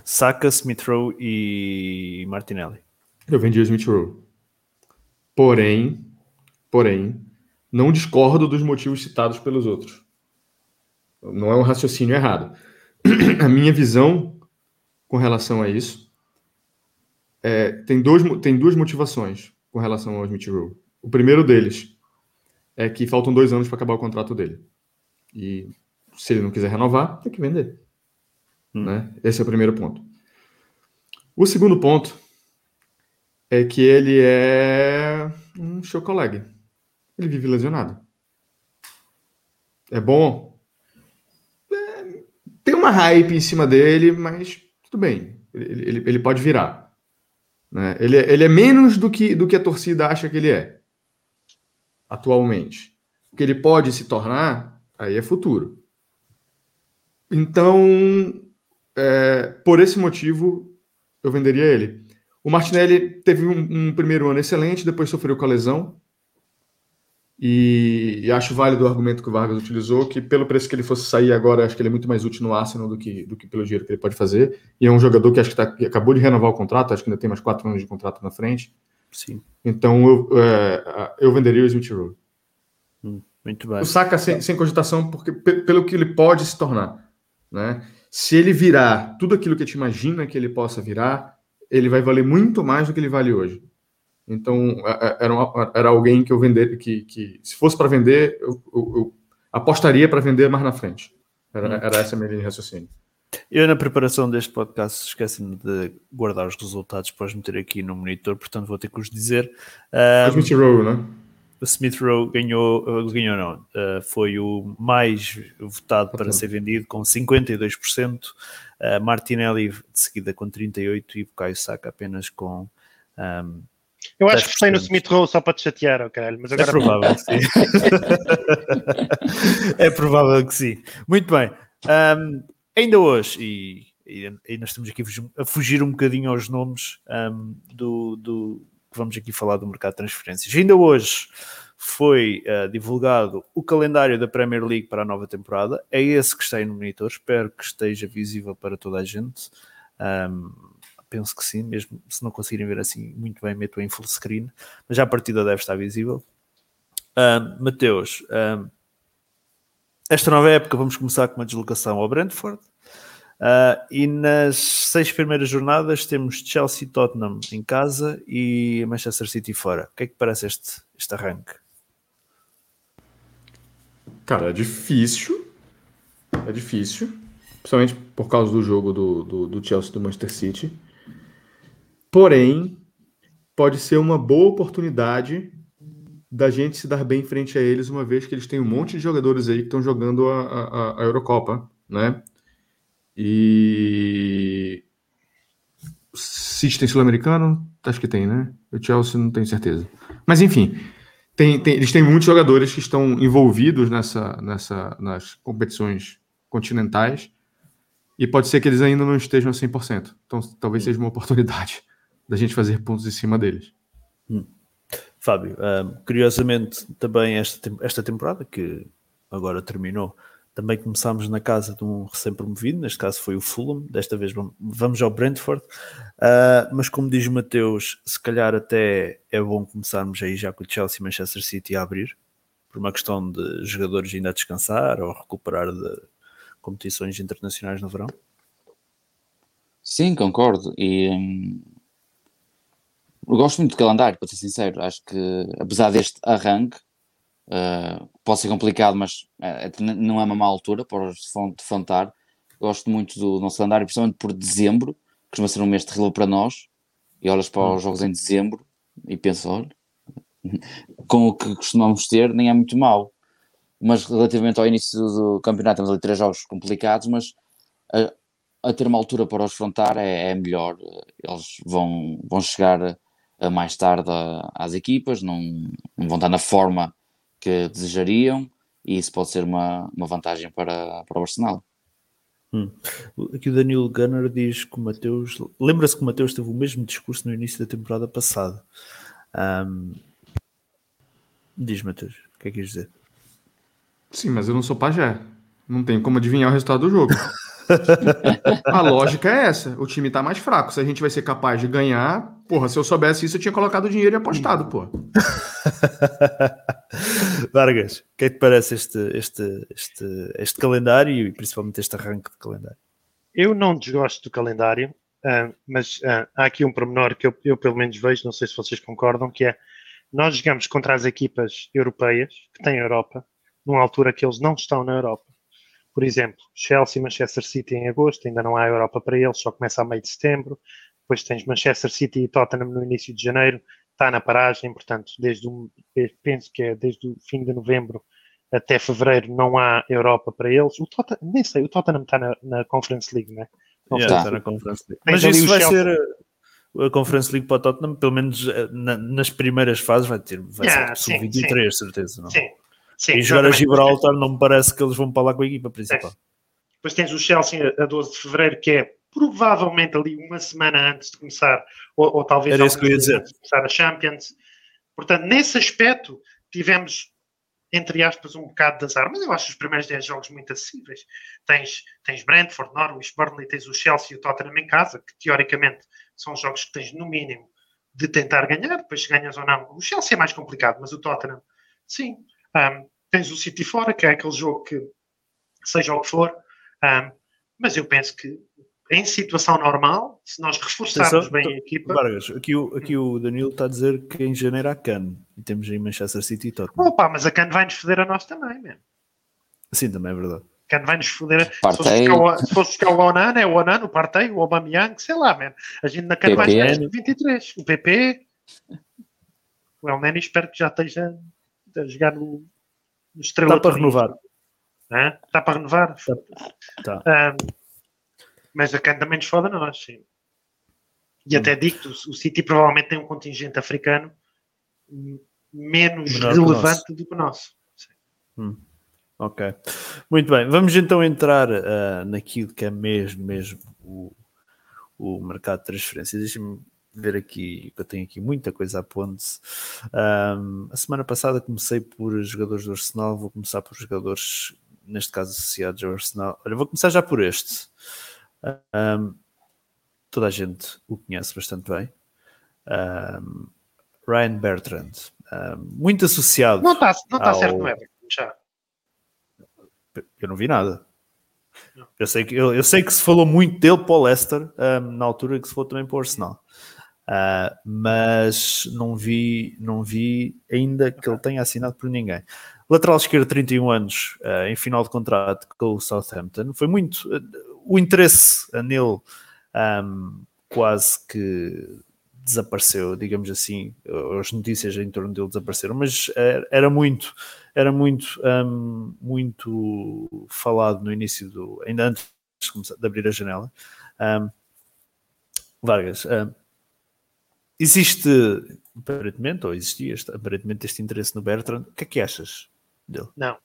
Saka, Smith Rowe e Martinelli. Eu vendi o Smith Rowe. Porém, porém, não discordo dos motivos citados pelos outros. Não é um raciocínio errado. <clears throat> A minha visão com relação a isso é, tem, dois, tem duas motivações com relação ao Smith Rowe. O primeiro deles é que faltam dois anos para acabar o contrato dele. E se ele não quiser renovar, tem que vender. Hum. Né? Esse é o primeiro ponto. O segundo ponto é que ele é um chocolate. Ele vive lesionado. É bom? É, tem uma hype em cima dele, mas tudo bem. Ele, ele, ele pode virar. Né? Ele, é, ele é menos do que, do que a torcida acha que ele é. Atualmente. O que ele pode se tornar, aí é futuro. Então, é, por esse motivo, eu venderia ele. O Martinelli teve um, um, primeiro ano excelente, depois sofreu com a lesão. E, e, acho válido o argumento que o Vargas utilizou, que pelo preço que ele fosse sair agora, acho que ele é muito mais útil no Arsenal do que, do que pelo dinheiro que ele pode fazer. E é um jogador que acho que, tá, que acabou de renovar o contrato, acho que ainda tem mais quatro anos de contrato na frente. Sim. Então eu, é, eu venderia o Smith Rowe. Hum, muito bem. O Saka sem, sem cogitação, porque pelo que ele pode se tornar. Né? Se ele virar tudo aquilo que a gente imagina que ele possa virar, ele vai valer muito mais do que ele vale hoje. Então, era, uma, era alguém que eu vender, que, que se fosse para vender, eu, eu, eu apostaria para vender mais na frente. Era, hum. era essa a minha linha de raciocínio. Eu, na preparação deste podcast, esqueci-me de guardar os resultados para os meter aqui no monitor, portanto vou ter que os dizer. Um, Smith Rowe, não é? O Smith Rowe ganhou, ganhou não, uh, foi o mais votado para ser vendido, com 52%. Uh, Martinelli de seguida com 38% e Bukayo Saka apenas com. Um, eu acho que gostei no Smith Rowe só para te chatear, oh, caralho, mas agora. É provável que sim. <laughs> é provável que sim. Muito bem. Um, ainda hoje, e, e, e, nós estamos aqui a fugir um bocadinho aos nomes um, do, do que vamos aqui falar do mercado de transferências. Ainda hoje foi uh, divulgado o calendário da Premier League para a nova temporada. É esse que está aí no monitor. Espero que esteja visível para toda a gente. Um, penso que sim, mesmo se não conseguirem ver assim muito bem, meto em full screen, mas já a partida deve estar visível. Um, Mateus, um, esta nova época vamos começar com uma deslocação ao Brentford. Uh, e nas seis primeiras jornadas temos Chelsea Tottenham em casa e Manchester City fora. O que é que parece este, este arranque? Cara, é difícil. É difícil. Principalmente por causa do jogo do, do, do Chelsea do Manchester City. Porém, pode ser uma boa oportunidade da gente se dar bem frente a eles, uma vez que eles têm um monte de jogadores aí que estão jogando a, a, a Eurocopa, né? E. City tem sul-americano? Acho que tem, né? O Chelsea não tenho certeza. Mas enfim, tem, tem, eles têm muitos jogadores que estão envolvidos nessa, nessa, nas competições continentais e pode ser que eles ainda não estejam 100%. Então, talvez seja uma oportunidade da gente fazer pontos em cima deles. Hum. Fábio, um, curiosamente, também esta, esta temporada, que agora terminou, também começámos na casa de um recém-promovido, neste caso foi o Fulham, desta vez vamos ao Brentford, uh, mas como diz o Mateus, se calhar até é bom começarmos aí já com o Chelsea e Manchester City a abrir, por uma questão de jogadores ainda a descansar ou recuperar de competições internacionais no verão. Sim, concordo. E hum, gosto muito do calendário, para ser sincero. Acho que apesar deste arranque, uh, pode ser complicado, mas uh, não é uma má altura para os defrontar. Gosto muito do nosso calendário, principalmente por dezembro, que costuma ser um mês terrível para nós. E olhas para os jogos em dezembro e pensas, olha, <laughs> com o que costumamos ter, nem é muito mau. Mas relativamente ao início do campeonato, temos ali três jogos complicados, mas a, a ter uma altura para os frontar é, é, melhor. Eles vão, vão chegar a, mais tarde às equipas, não, não vão estar na forma que desejariam, e isso pode ser uma, uma vantagem para, para o Arsenal. Hum. Aqui o Danilo Gunner diz que o Mateus. Lembra-se que o Mateus teve o mesmo discurso no início da temporada passada. Um, Diz, Matheus, o que é que quis dizer? Sim, mas eu não sou pajé. Não tenho como adivinhar o resultado do jogo. <laughs> a lógica é essa. O time tá mais fraco. Se a gente vai ser capaz de ganhar, porra, se eu soubesse isso, eu tinha colocado dinheiro e apostado, pô. <laughs> Vargas, o que é que te parece este, este, este, este calendário e principalmente este arranque de calendário? Eu não desgosto do calendário, uh, mas uh, há aqui um pormenor que eu, eu pelo menos vejo, não sei se vocês concordam, que é nós jogamos contra as equipas europeias que têm Europa, numa altura que eles não estão na Europa. Por exemplo, Chelsea e Manchester City em agosto, ainda não há Europa para eles, só começa a meio de setembro. Depois tens Manchester City e Tottenham no início de janeiro, está na paragem, portanto, desde o, penso que é desde o fim de novembro até fevereiro não há Europa para eles. O Tottenham, nem sei, o Tottenham está na, na Conference League, não é? Yeah, está na Conference League. Mas isso vai Chelsea. ser a Conference League para o Tottenham, pelo menos eh, na, nas primeiras fases, vai ter vai yeah, ser sim, 23 sim. certeza. Não? Sim, sim, e jogar a Gibraltar não me parece que eles vão para lá com a equipa principal. Depois tens o Chelsea a 12 de fevereiro, que é provavelmente ali uma semana antes de começar, ou, ou talvez Era isso que eu ia dizer. antes de começar a Champions. Portanto, nesse aspecto, tivemos entre aspas, um bocado de azar, mas eu acho os primeiros 10 jogos muito acessíveis. Tens, tens Brentford, Norwich, Burnley, tens o Chelsea e o Tottenham em casa, que teoricamente são jogos que tens no mínimo de tentar ganhar, depois se ganhas ou não. O Chelsea é mais complicado, mas o Tottenham, sim. Um, tens o City fora, que é aquele jogo que, seja o que for, um, mas eu penso que em situação normal, se nós reforçarmos Atenção, bem a equipa. Vargas, aqui o, aqui o Danilo está a dizer que em janeiro há Cannes e temos aí Manchester City e Tottenham. Opa, mas a Cannes vai-nos foder a nós também, mesmo. Sim, também é verdade. Cannes vai-nos foder. Se fosse buscar o Onana, é o Onana, o Partey, o Aubameyang, sei lá, man. A gente na Cannes vai chegar 23. O PP, o El Neni, espero que já esteja a jogar no, no Estrela. Está para renovar. Está para renovar? Está. Um, mas a Cannes também nos foda nós, sim. E hum. até digo o City provavelmente tem um contingente africano menos Menor relevante que do que o nosso. Hum. Ok. Muito bem. Vamos então entrar uh, naquilo que é mesmo, mesmo o, o mercado de transferências. Deixa-me ver aqui, que eu tenho aqui muita coisa a ponte. Um, a semana passada comecei por jogadores do Arsenal, vou começar por jogadores, neste caso associados ao Arsenal. Olha, vou começar já por este. Um, toda a gente o conhece bastante bem. Um, Ryan Bertrand, muito associado. Não está não tá ao... certo no Everton, já. Eu não vi nada. Eu sei, que, eu, eu, sei que se falou muito dele para o Leicester na altura que se falou também para o Arsenal. Uh, mas não vi, não vi ainda que ele tenha assinado por ninguém. Lateral esquerdo, 31 anos, uh, em final de contrato com o Southampton. Foi muito. Uh, o interesse nele um, quase que desapareceu, digamos assim. As notícias em torno dele desapareceram, mas era muito, era muito, um, muito falado no início do. ainda antes de, começar, de abrir a janela. Um, Vargas, existe aparentemente, ou existia aparentemente este interesse no Bertrand. O que é que achas? dele. Não.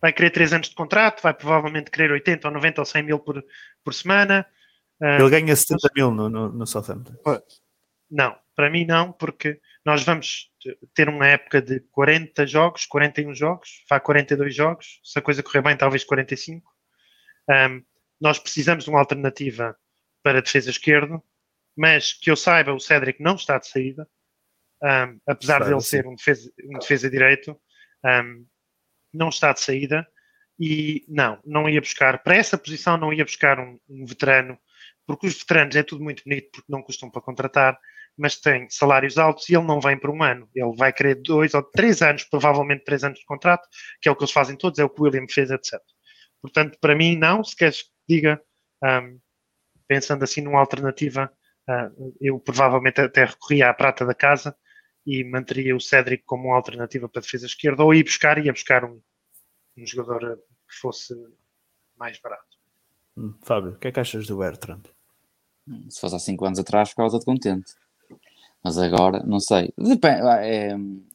Vai querer 3 anos de contrato, vai provavelmente querer 80 ou 90 ou 100 mil por, por semana. Ele ganha 70 mil no, no, no Southampton. Não, para mim não, porque nós vamos ter uma época de 40 jogos, 41 jogos, vá 42 jogos, se a coisa correr bem, talvez 45. Um, nós precisamos de uma alternativa para a defesa esquerda, mas que eu saiba, o Cédric não está de saída, um, apesar de ele ser um defesa, um defesa direito, um, não está de saída e não, não ia buscar, para essa posição não ia buscar um, um veterano, porque os veteranos é tudo muito bonito porque não custam para contratar, mas tem salários altos e ele não vem por um ano. Ele vai querer dois ou três anos, provavelmente três anos de contrato, que é o que eles fazem todos, é o que o William fez, etc. Portanto, para mim, não. Se queres que diga, um, pensando assim numa alternativa, uh, eu provavelmente até recorria à prata da casa e manteria o Cédric como uma alternativa para a defesa esquerda, ou ia buscar, ia buscar um, um jogador que fosse mais barato. Hum, Fábio, o que é que achas do Bertrand? Se fosse há 5 anos atrás, ficava todo contente. Mas agora, não sei. Depende, é,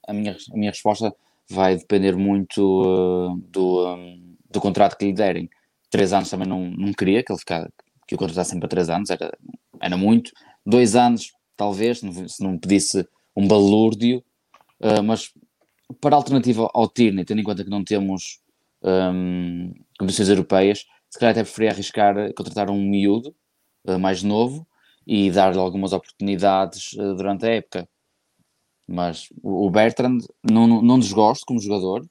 a, minha, a minha resposta vai depender muito uh, do, um, do contrato que lhe derem. Três anos também não, não queria que ele ficasse, que o contratassem para três anos, era, era muito. Dois anos, talvez, se não pedisse um balúrdio, uh, mas para alternativa ao Tierney, tendo em conta que não temos um, competições europeias, se calhar até preferia arriscar contratar um miúdo uh, mais novo e dar-lhe algumas oportunidades uh, durante a época. Mas o Bertrand não, não desgosto como jogador,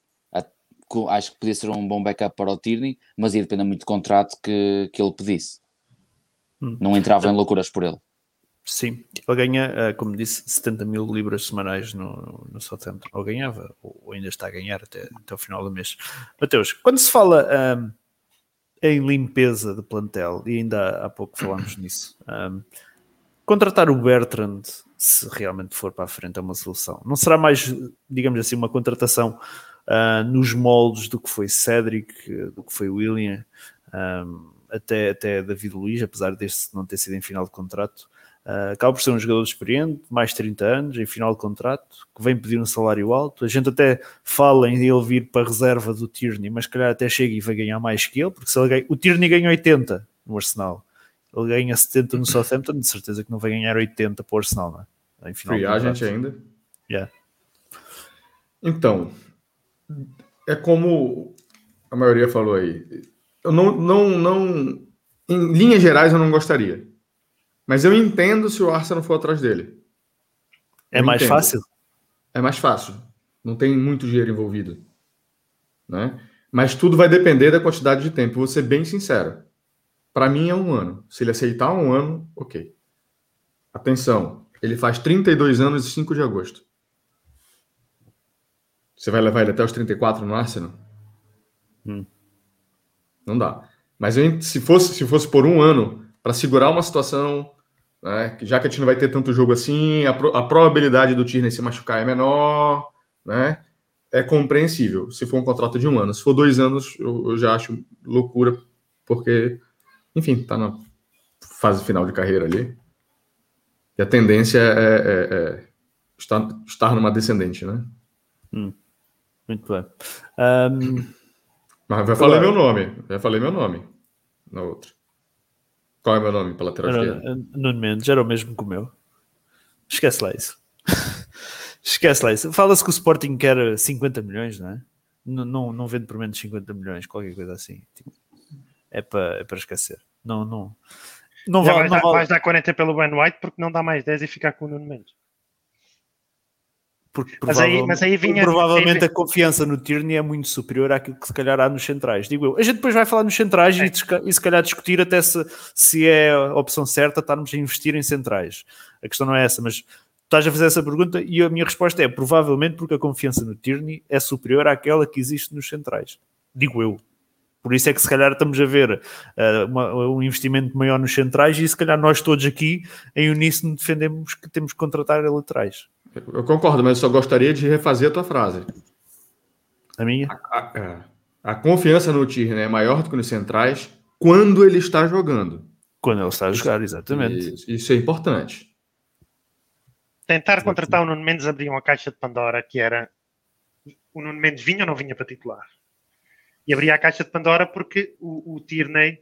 acho que podia ser um bom backup para o Tierney, mas ia depender muito do contrato que, que ele pedisse. Hum. Não entrava em loucuras por ele. Sim, ele ganha, eh, como disse, 70 mil libras semanais no, no Southampton. Ou ganhava, ou ainda está a ganhar até, até o final do mês. Mateus, quando se fala um, em limpeza de plantel, e ainda há pouco falámos nisso, um, contratar o Bertrand, se realmente for para a frente, é uma solução. Não será mais, digamos assim, uma contratação uh, nos moldes do que foi Cedric, do que foi William, um, até, até David Luiz, apesar deste não ter sido em final de contrato. Uh, acaba por ser um jogador experiente, mais de 30 anos, em final de contrato, que vem pedir um salário alto. A gente até fala em ele vir para a reserva do Tierney, mas calhar até chega e vai ganhar mais que ele, porque se ele ganha, o Tierney ganha 80 no Arsenal, ele ganha 70 no Southampton, de certeza que não vai ganhar 80 para o Arsenal, não é? Em final Free agent ainda. Yeah. Então, é como a maioria falou aí. Eu não, não, não, em linhas gerais, eu não gostaria. Mas eu entendo se o Arsenal for atrás dele. É eu mais entendo. fácil? É mais fácil. Não tem muito dinheiro envolvido. Né? Mas tudo vai depender da quantidade de tempo. Vou ser bem sincero. Para mim é um ano. Se ele aceitar um ano, ok. Atenção, ele faz 32 anos e 5 de agosto. Você vai levar ele até os 34 no Arsenal? Hum. Não dá. Mas se, fosse, se fosse por um ano, para segurar uma situação, né, já que a gente não vai ter tanto jogo assim, a, pro, a probabilidade do Tierney se machucar é menor, né? É compreensível se for um contrato de um ano. Se for dois anos, eu, eu já acho loucura, porque, enfim, está na fase final de carreira ali. E a tendência é, é, é estar, estar numa descendente, né? Hum. Muito bem. Um... Mas já falei meu nome. Já falei meu nome na outra. Qual é o meu nome para lateral esquerda? Nuno Mendes, era o mesmo que o meu. Esquece lá isso. <laughs> Esquece lá isso. Fala-se que o Sporting quer 50 milhões, não é? Não, não, não vende por menos 50 milhões, qualquer coisa assim. Tipo, é para é para esquecer. Não, não. Não vai, não dar, vale... vais dar 40 pelo Ben White porque não dá mais 10 e ficar com o Nuno Mendes. Porque mas aí, mas aí vinha, provavelmente aí... a confiança no Tierney é muito superior àquilo que se calhar há nos centrais, digo eu. A gente depois vai falar nos centrais é. e, e, se calhar discutir até se, se é a opção certa estarmos a investir em centrais. A questão não é essa, mas estás a fazer essa pergunta e a minha resposta é provavelmente porque a confiança no Tierney é superior àquela que existe nos centrais. Digo eu. Por isso é que se calhar estamos a ver uh, uma, um investimento maior nos centrais e se calhar nós todos aqui em uníssono defendemos que temos que contratar laterais. Eu concordo, mas eu só gostaria de refazer a tua frase. A minha? A, a, é. a confiança no Tierney é maior do que nos centrais quando ele está jogando. Quando ele está a jogar, exatamente. Isso, isso é importante. Tentar contratar o Nuno Mendes abria uma caixa de Pandora que era o Nuno Mendes vinha ou não vinha para titular? E abria a caixa de Pandora porque o, o Tierney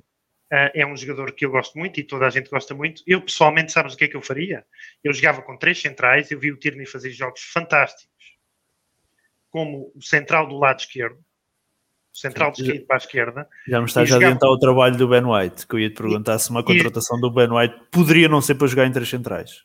é um jogador que eu gosto muito e toda a gente gosta muito. Eu, pessoalmente, sabes o que é que eu faria? Eu jogava com três centrais, eu vi o Tierney fazer jogos fantásticos, como o central do lado esquerdo, o central de esquerda para a esquerda. Já me estás a jogava... adiantar o trabalho do Ben White, que eu ia te perguntar e, se uma contratação e... do Ben White poderia não ser para jogar em três centrais.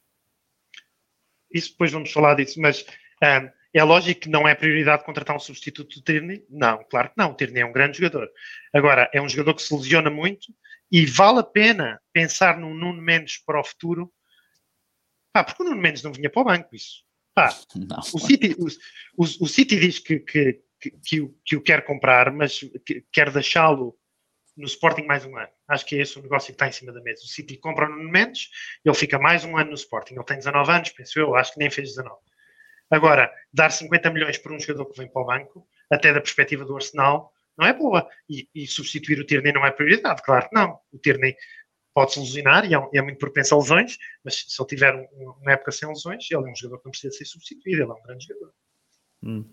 Isso depois vamos falar disso, mas um, é lógico que não é prioridade contratar um substituto do Tierney? Não, claro que não. O Tierney é um grande jogador. Agora, é um jogador que se lesiona muito e vale a pena pensar num Nuno Mendes para o futuro. Pá, porque o Nuno Mendes não vinha para o banco, isso. Pá, <laughs> o, City, o, o, o, City diz que, que, que, que, o, que o quer comprar, mas que, quer deixá-lo no Sporting mais um ano. Acho que é esse o negócio que está em cima da mesa. O City compra no Mendes, ele fica mais um ano no Sporting. Ele tem 19 anos, penso eu, acho que nem fez 19. Agora, dar 50 milhões por um jogador que vem para o banco, até da perspectiva do Arsenal, não é boa. E, e substituir o Tierney não é prioridade, claro que não. O Tierney pode-se lesionar e é, é, muito propenso a lesões, mas se ele tiver um, uma época sem lesões, ele é um jogador que não precisa ser substituído, ele é um grande jogador. Hum.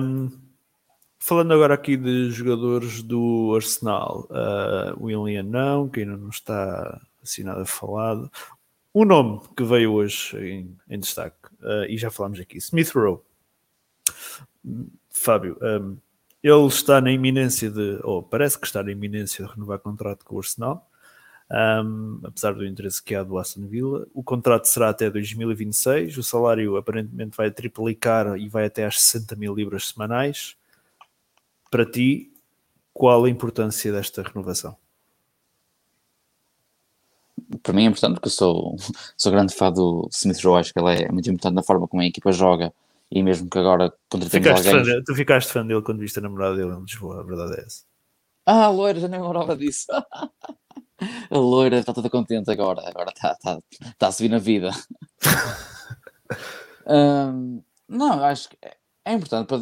Um, falando agora aqui de jogadores do Arsenal, uh, William não, que ainda não está assim nada falado. O nome que veio hoje em, em destaque, uh, e já falámos aqui, Smith Rowe. Fábio, um, ele está na iminência de, ou parece que está na iminência de renovar contrato com o Arsenal, um, apesar do interesse que há do Aston Villa. O contrato será até 2026, o salário aparentemente vai triplicar e vai até às 60 mil libras semanais. Para ti, qual a importância desta renovação? para mim é importante porque eu sou, <laughs> sou grande fã do Smith Rowe, acho que ele é muito importante na forma como a equipa joga e mesmo que agora contratemos alguém... Fã, tu ficaste fã dele quando viste a namorada dele em Lisboa, a verdade é essa. Ah, a loira, já nem lembrava disso. <laughs> a loira está toda contente agora, agora está, está, está a subir na vida. <laughs> um, não, acho que é importante para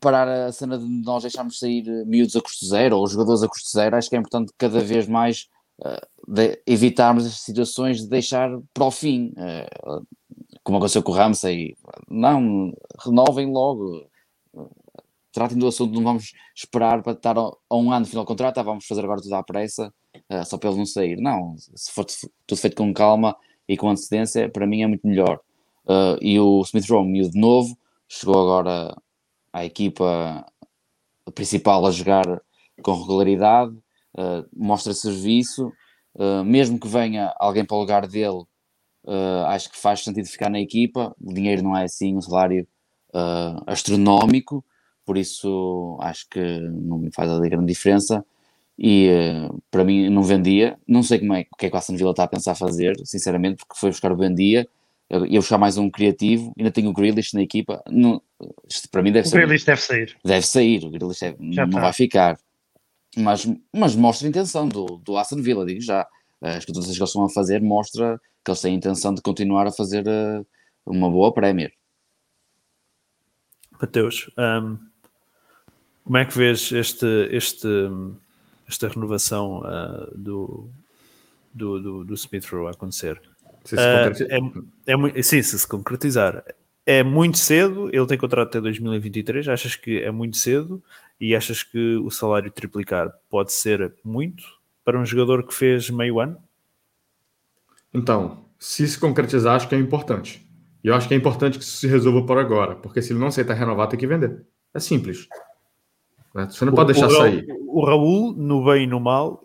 parar a cena de nós deixarmos sair miúdos a custo zero ou jogadores a custo zero, acho que é importante cada vez mais de evitarmos as situações de deixar para o fim, uh, como aconteceu com o Ramsey. Não, renovem logo. Tratem do assunto, não vamos esperar para estar a um ano de final de contrato, ah, vamos fazer agora tudo à pressa, uh, só para ele não sair. Não, se for tudo feito com calma e com antecedência, para mim é muito melhor. Uh, e o Smith Rowe, de novo, chegou agora à equipa principal a jogar com regularidade, uh, mostra serviço, mesmo que venha alguém para o lugar dele, uh, acho que faz sentido ficar na equipa. O dinheiro não é assim um salário astronómico, por isso acho que não me faz ali grande diferença. E para mim não vendia, não sei como é, o que é que o Aston Villa está a pensar fazer, sinceramente, porque foi buscar o Vendia ia buscar mais um criativo, ainda tenho o Grealish na equipa. Não, isto para mim deve o ser. O Grealish deve sair. Deve sair, o Grealish deve, não tá. vai ficar mas, mas mostra a intenção do, do Aston Villa, digo já. As contratações que eles estão a fazer mostra que eles têm a intenção de continuar a fazer uh, uma boa Premier. Mateus, um, como é que vês este, este, esta renovação uh, do, do, do, do Smith Rowe acontecer? Se se uh, é, é, sim, se se concretizar. É muito cedo, ele tem contrato até 2023, achas que é muito cedo? E achas que o salário triplicar pode ser muito para um jogador que fez meio ano? Então, se se concretizar, acho que é importante. E eu acho que é importante que isso se resolva por agora, porque se ele não aceitar renovar, tem que vender. É simples. Né? Você não o, pode deixar o, sair. O Raul, no bem e no mal,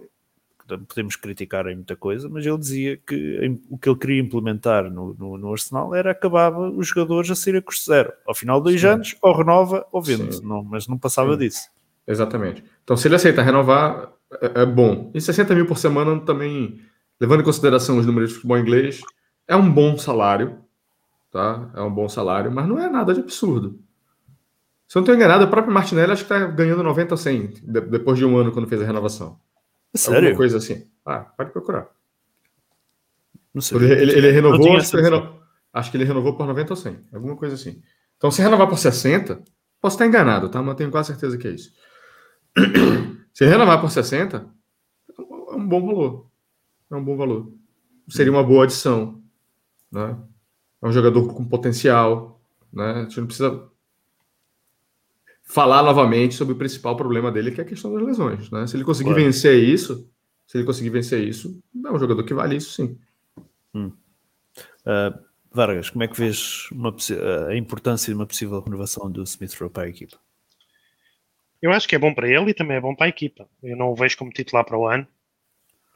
podemos criticar em muita coisa, mas ele dizia que o que ele queria implementar no, no, no Arsenal era acabava os jogadores a sair a custo zero. Ao final de dois Sim. anos, ou renova ou vende, não, mas não passava Sim. disso. Exatamente. Então, se ele aceita renovar, é, é, bom. E 60 mil por semana também, levando em consideração os números de futebol inglês, é um bom salário, tá? É um bom salário, mas não é nada de absurdo. Se eu não estou enganado, o próprio Martinelli acho que está ganhando 90 ou 100 depois de um ano quando fez a renovação. Sério? Alguma coisa assim. Ah, pode procurar. Não sei. Ele, ele, ele renovou, acho que, reno... acho que ele renovou por 90 ou 100. Alguma coisa assim. Então, se renovar por 60, posso estar enganado, tá? Mas tenho quase certeza que é isso. <clears throat> Se renovar por 60, é um bom valor. É um bom valor. Seria uma boa adição. Né? É um jogador com potencial. Né? A gente não precisa falar novamente sobre o principal problema dele, que é a questão das lesões. Né? Se ele conseguir claro. vencer isso, Se ele conseguir vencer isso, é um jogador que vale isso, sim. Hum. Uh, Vargas, como é que vês uma, a importância de uma possível renovação do Smith Rowe para a equipa? Eu acho que é bom para ele e também é bom para a equipa. Eu não o vejo como titular para o ano.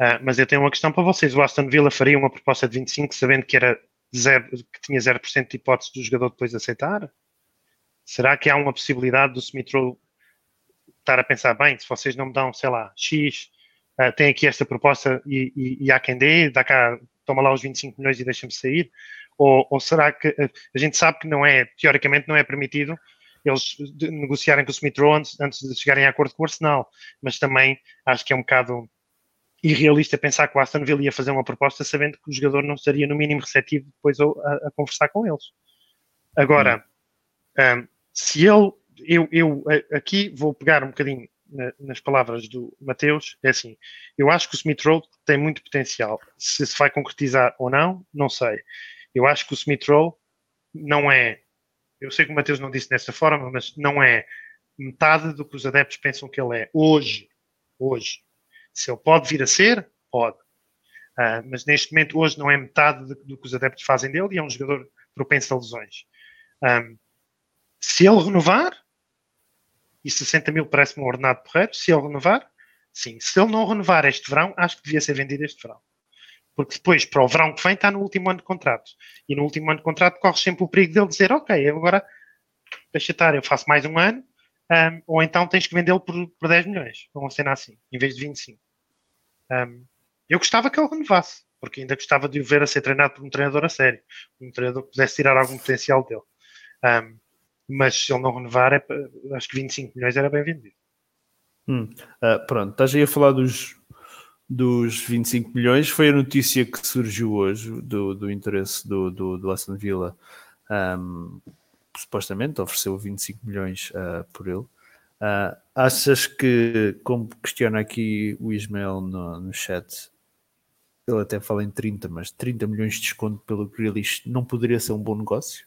Uh, mas eu tenho uma questão para vocês. O Aston Villa faria uma proposta de 25 sabendo que, era zero, que tinha 0% de hipótese do jogador depois aceitar? Será que há uma possibilidade do Smith Rowe estar a pensar, bem, se vocês não me dão, sei lá, X, uh, tem aqui esta proposta e, e, e há quem dê, dá cá, toma lá os 25 milhões e deixa-me sair? Ou, ou, será que a gente sabe que não é, teoricamente não é permitido eles negociarem com o Smith Rowe antes, antes de chegarem a acordo com o Arsenal, mas também acho que é um bocado irrealista pensar que o Aston Villa ia fazer uma proposta sabendo que o jogador não estaria no mínimo receptivo depois a, a conversar com eles. Agora, hum. um, se ele, eu, eu aqui vou pegar um bocadinho na, nas palavras do Mateus, é assim, eu acho que o Smith Rowe tem muito potencial. Se se vai concretizar ou não, não sei. Eu acho que o Smith Rowe não é, eu sei que o Mateus não disse dessa forma, mas não é metade do que os adeptos pensam que ele é hoje. Hoje. Se ele pode vir a ser, pode. Uh, mas neste momento, hoje, não é metade do, do que os adeptos fazem dele e é um jogador propenso a lesões. Um, se ele renovar, e 60 mil parece-me um ordenado porreiro, se ele renovar, sim. Se ele não renovar este verão, acho que devia ser vendido este verão. Porque depois, para o verão que vem, está no último ano de contrato. E no último ano de contrato corre sempre o perigo dele dizer, ok, agora deixa estar, eu faço mais um ano, um, ou então tens que vendê-lo por, por 10 milhões, uma cena assim, em vez de 25. Um, eu gostava que ele renovasse, porque ainda gostava de o ver a ser treinado por um treinador a sério, um treinador que pudesse tirar algum potencial dele. Um, mas se ele não renovar, é, acho que 25 milhões era bem vendido. Hum, uh, pronto, estás aí a falar dos, dos 25 milhões. Foi a notícia que surgiu hoje do, do interesse do, do, do Aston Villa um, supostamente ofereceu 25 milhões uh, por ele. Uh, achas que, como questiona aqui o Ismael no, no chat, ele até fala em 30, mas 30 milhões de desconto pelo Grealish não poderia ser um bom negócio?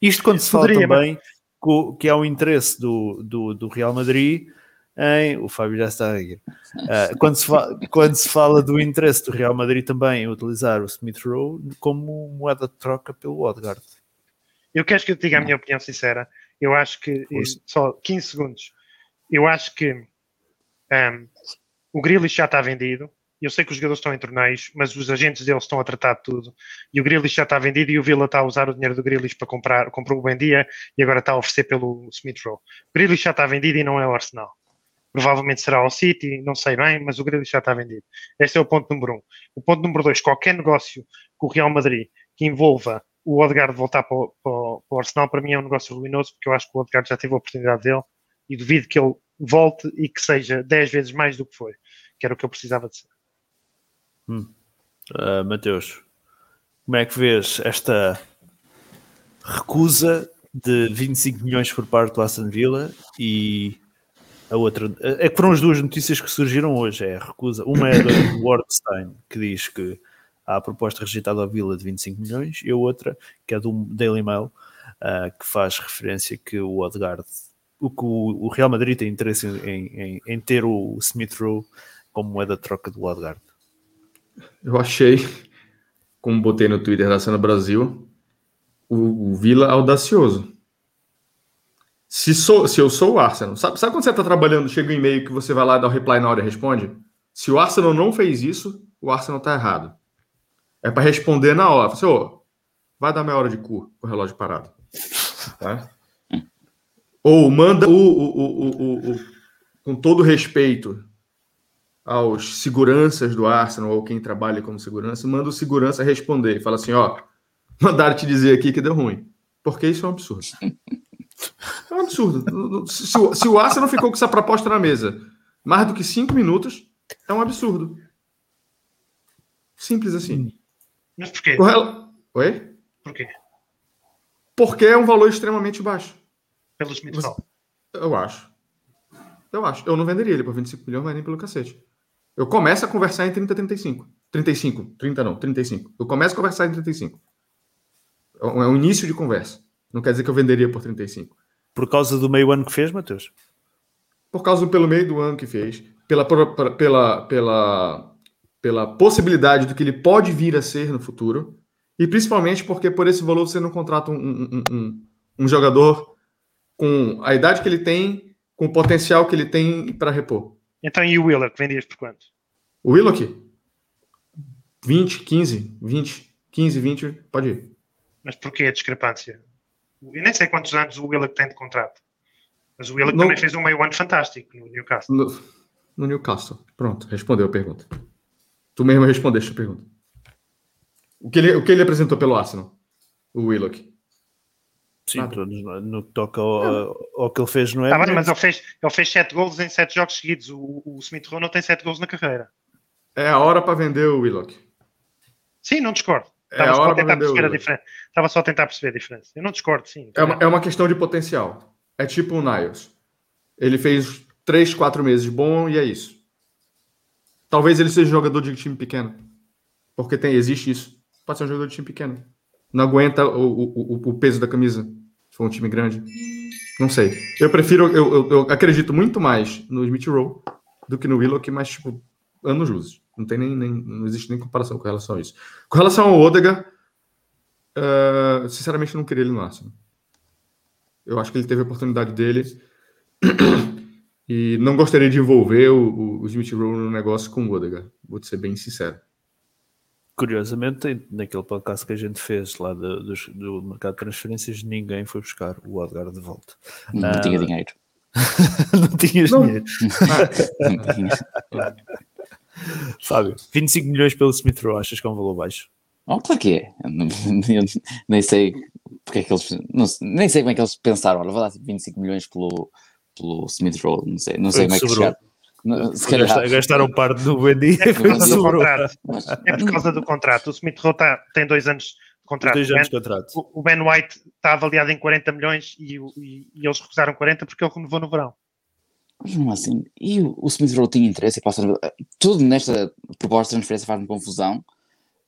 Isto quando se fala Poderia, também mas... que há um interesse do, do, do, Real Madrid em. O Fábio já está aí. Uh, quando, se fala, quando se fala do interesse do Real Madrid também em utilizar o Smith Rowe como moeda de troca pelo Odegaard. Eu quero que eu te diga a minha opinião sincera. Eu acho que, só 15 segundos, eu acho que um, o Grealish já está vendido. Eu sei que os jogadores estão em torneios, mas os agentes deles estão a tratar de tudo. E o Grealish já está vendido e o Villa está a usar o dinheiro do Grealish para comprar, comprou o Bendia e agora está a oferecer pelo Smith Rowe. O Grealish já está vendido e não é o Arsenal. Provavelmente será ao City, não sei bem, mas o Grealish já está vendido. Este é o ponto número um. O ponto número dois, qualquer negócio com o Real Madrid que envolva o Odegaard voltar para o, para, o, para o, Arsenal para mim é um negócio ruinoso porque eu acho que o Odegaard já teve a oportunidade dele e duvido que ele volte e que seja 10 vezes mais do que foi, que era o que eu precisava de ser. Hum. Uh, Mateus, como é que vês esta recusa de 25 milhões por parte do Aston Villa e a outra é que foram as duas notícias que surgiram hoje, é a recusa, uma é do Wardstein que diz que há a proposta rejeitada ao Vila de 25 milhões e a outra, que é do Daily Mail, uh, que faz referência que o Odegaard, o que o, Real Madrid tem interesse em, em, em ter o Smith Rowe como moeda de troca do Odegaard. Eu achei, como botei no Twitter da Cena Brasil, o, o Vila audacioso. Se, sou, se eu sou o Arsenal, sabe, sabe quando você está trabalhando, chega um e-mail que você vai lá dar o reply na hora e responde? Se o Arsenal não fez isso, o Arsenal está errado. É para responder na hora. Você, ô, vai dar meia hora de cu com o relógio parado. Tá? Ou manda o, o, o, o, com todo respeito aos seguranças do Arsenal ou quem trabalha como segurança, manda o segurança responder. Fala assim, ó, mandaram te dizer aqui que deu ruim. Porque isso é um absurdo. É um absurdo. Se, se o Arsenal ficou com essa proposta na mesa mais do que cinco minutos, é um absurdo. Simples assim. Mas porquê? Oi? Porquê? Porque é um valor extremamente baixo. Pelo Smith Eu acho. Eu acho. Eu não venderia ele por 25 milhões, mas nem pelo cacete. Eu começo a conversar em 30, 35. 35. 30 não, 35. Eu começo a conversar em 35. É um início de conversa. Não quer dizer que eu venderia por 35. Por causa do meio ano que fez, Matheus? Por causa do pelo meio do ano que fez. Pela, pela, pela pela possibilidade do que ele pode vir a ser no futuro, e principalmente porque por esse valor você não contrata um, um, um, um jogador com a idade que ele tem, com o potencial que ele tem para repor. Então, e o Willock, vendias por quanto? O Willock? 20, 15, 20, 15, 20, pode ir. Mas porquê a discrepância? Eu nem sei quantos anos o Willock tem de contrato. Mas o Willock também fez um meio ano fantástico no Newcastle. No, no Newcastle. Pronto, respondeu a pergunta. Tu mesmo respondeste a pergunta. O que ele, o que ele apresentou pelo Arsenal? O Willock. Sim, Nada. todos no, no que toca ao, ao que ele fez no Tá bem, Everton. mas ele fez, ele fez 7 golos em 7 jogos seguidos. O, o Smith Rowe não tem 7 golos na carreira. É a hora para vender o Willock. Sim, não discordo. É Estava a só hora a para tentar vender o perceber a diferença. Estava só a tentar perceber a diferença. Eu não discordo, sim. É uma, é uma questão de potencial. É tipo o Niles. Ele fez 3, 4 meses bom e é isso. Talvez ele seja jogador de time pequeno. Porque tem, existe isso. Pode ser um jogador de time pequeno. Não aguenta o, o, o- o peso da camisa. Se for um time grande. Não sei. Eu prefiro. Eu, eu, eu acredito muito mais no Smith Rowe do que no Willock, mas, tipo, anos luzes. Não tem nem, nem. Não existe nem comparação com relação a isso. Com relação ao Odegaard, eh, sinceramente, eu não queria ele no Arsenal. Eu acho que ele teve a oportunidade dele. <clears throat> E não gostaria de envolver o, o, o Smith Rowe no negócio com o Odegaard. Vou te ser bem sincero. Curiosamente, naquele podcast que a gente fez lá do, dos- do mercado de transferências, ninguém foi buscar o Odegaard de volta. Não Ah. tinha <laughs> dinheiro. não tinhas Não. dinheiro. <laughs> Fábio, 25 milhões pelo Smith Rowe, achas que é um valor baixo? Oh, claro que é. Eu não- eu nem sei porque é que eles. não nem sei como é que eles pensaram. Olha, vou dar 25 milhões pelo, pelo Smith Rowe. Não sei, não sei como é que Se calhar. Gasta- Gastaram parte do Wendy É por causa do contrato. É por causa do contrato. O Smith Rowe tá- tem 2 anos de contrato. Dois anos de contrato. O Ben White está avaliado em 40 milhões e, e- e eles recusaram 40 porque ele renovou no verão. Mas não assim. E o, o Smith Rowe tinha interesse e passa Tudo nesta proposta de transferência faz-me confusão.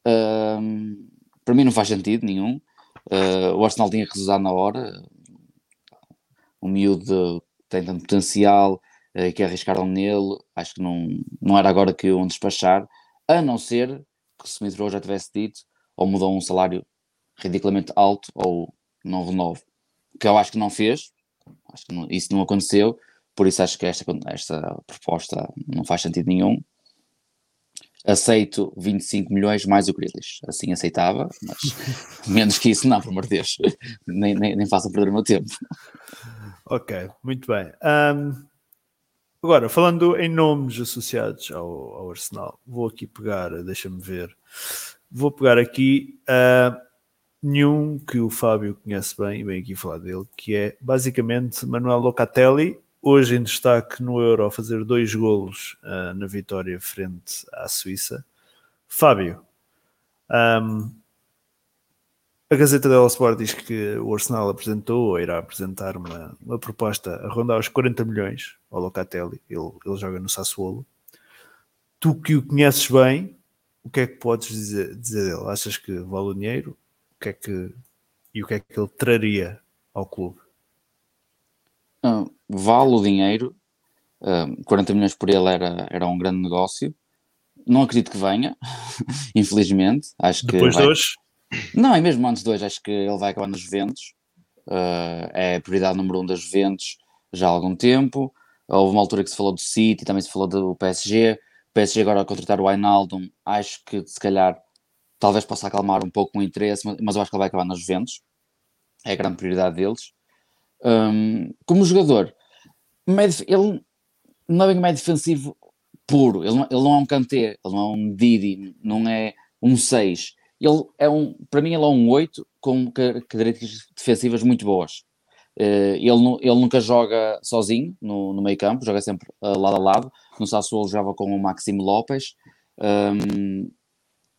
Ahm, para mim não faz sentido nenhum. Ah, o Arsenal tinha que recusar na hora. O miúdo tem tanto potencial eh, que arriscaram nele. Acho que não, não era agora que iam despachar. A não ser que Smith Rowe já tivesse dito ou mudou um salário ridiculamente alto ou não renove. Que eu acho que não fez. Acho que não- isso não aconteceu. Por isso acho que esta, esta proposta não faz sentido nenhum. Aceito 25 milhões mais o Grealish. Assim aceitava, mas <laughs> menos que isso não, por amor de Deus. <laughs> Nem, nem, nem perder o meu tempo. Ok, muito bem. Ahm, agora, falando em nomes associados ao, ao Arsenal, vou aqui pegar, deixa-me ver, vou pegar aqui ah, nenhum que o Fábio conhece bem, e vem aqui falar dele, que é basicamente Manuel Locatelli, hoje em destaque no Euro, a fazer dois golos ah, na vitória frente à Suíça. Fábio, ahm, a Gazeta dello Sport diz que o Arsenal apresentou ou irá apresentar uma, uma proposta a rondar os 40 milhões ao Locatelli. Ele, ele joga no Sassuolo. Tu que o conheces bem, o que é que podes dizer, dizer dele? Achas que vale o dinheiro? O que é que, e o que é que ele traria ao clube? Ah, vale o dinheiro. Ah, 40 milhões por ele era, era um grande negócio. Não acredito que venha, <laughs> infelizmente. Acho que Depois de vai- hoje, Não, e mesmo antes de hoje, acho que ele vai acabar nos Juventus. Uh, é a prioridade número um das Juventus já há algum tempo. Houve uma altura que se falou do City, também se falou do PSG. O PSG agora a contratar o Wijnaldum, acho que se calhar talvez possa acalmar um pouco o interesse, mas, mas eu acho que ele vai acabar nas Juventus. É a grande prioridade deles. Um, como jogador, ele não é bem defensivo puro. Ele não, ele não é um Kanté, ele não é um Didi, não é um 6 ele é um, para mim, ele é um 8 com ca- características defensivas muito boas. Eh, ele, ele nunca joga sozinho no, no meio campo, joga sempre eh, lado a lado. No Sassuolo jogava com o Maximo Lopes. Um,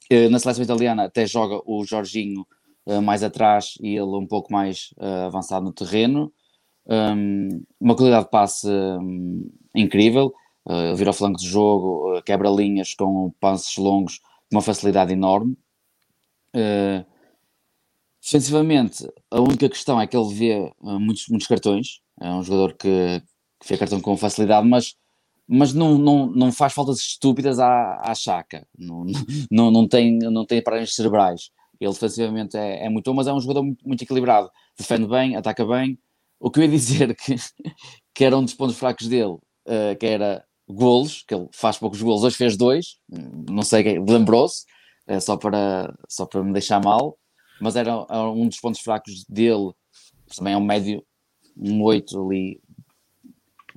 eh, na seleção italiana até joga o Jorginho eh, mais atrás e ele um pouco mais eh, avançado no terreno. Um, uma qualidade de passe um, incrível. Uh, vira ao flanco de jogo, uh, quebra linhas com passes longos, uma facilidade enorme. Uh, defensivamente, a única questão é que ele vê uh, muitos, muitos cartões. É um jogador que, que vê cartão com facilidade, mas mas não, não, não faz faltas estúpidas à, à chaca, não, não, não, tem, não tem paragens cerebrais. Ele defensivamente é, é muito bom, mas é um jogador muito, muito, equilibrado. Defende bem, ataca bem. O que eu ia dizer <laughs> que, que era um dos pontos fracos dele, uh, que era golos, que ele faz poucos golos, hoje fez dois, não sei, lembrou-se, uh, só, para, só para me deixar mal, mas era, era um dos pontos fracos dele, também é um médio, um 8 ali,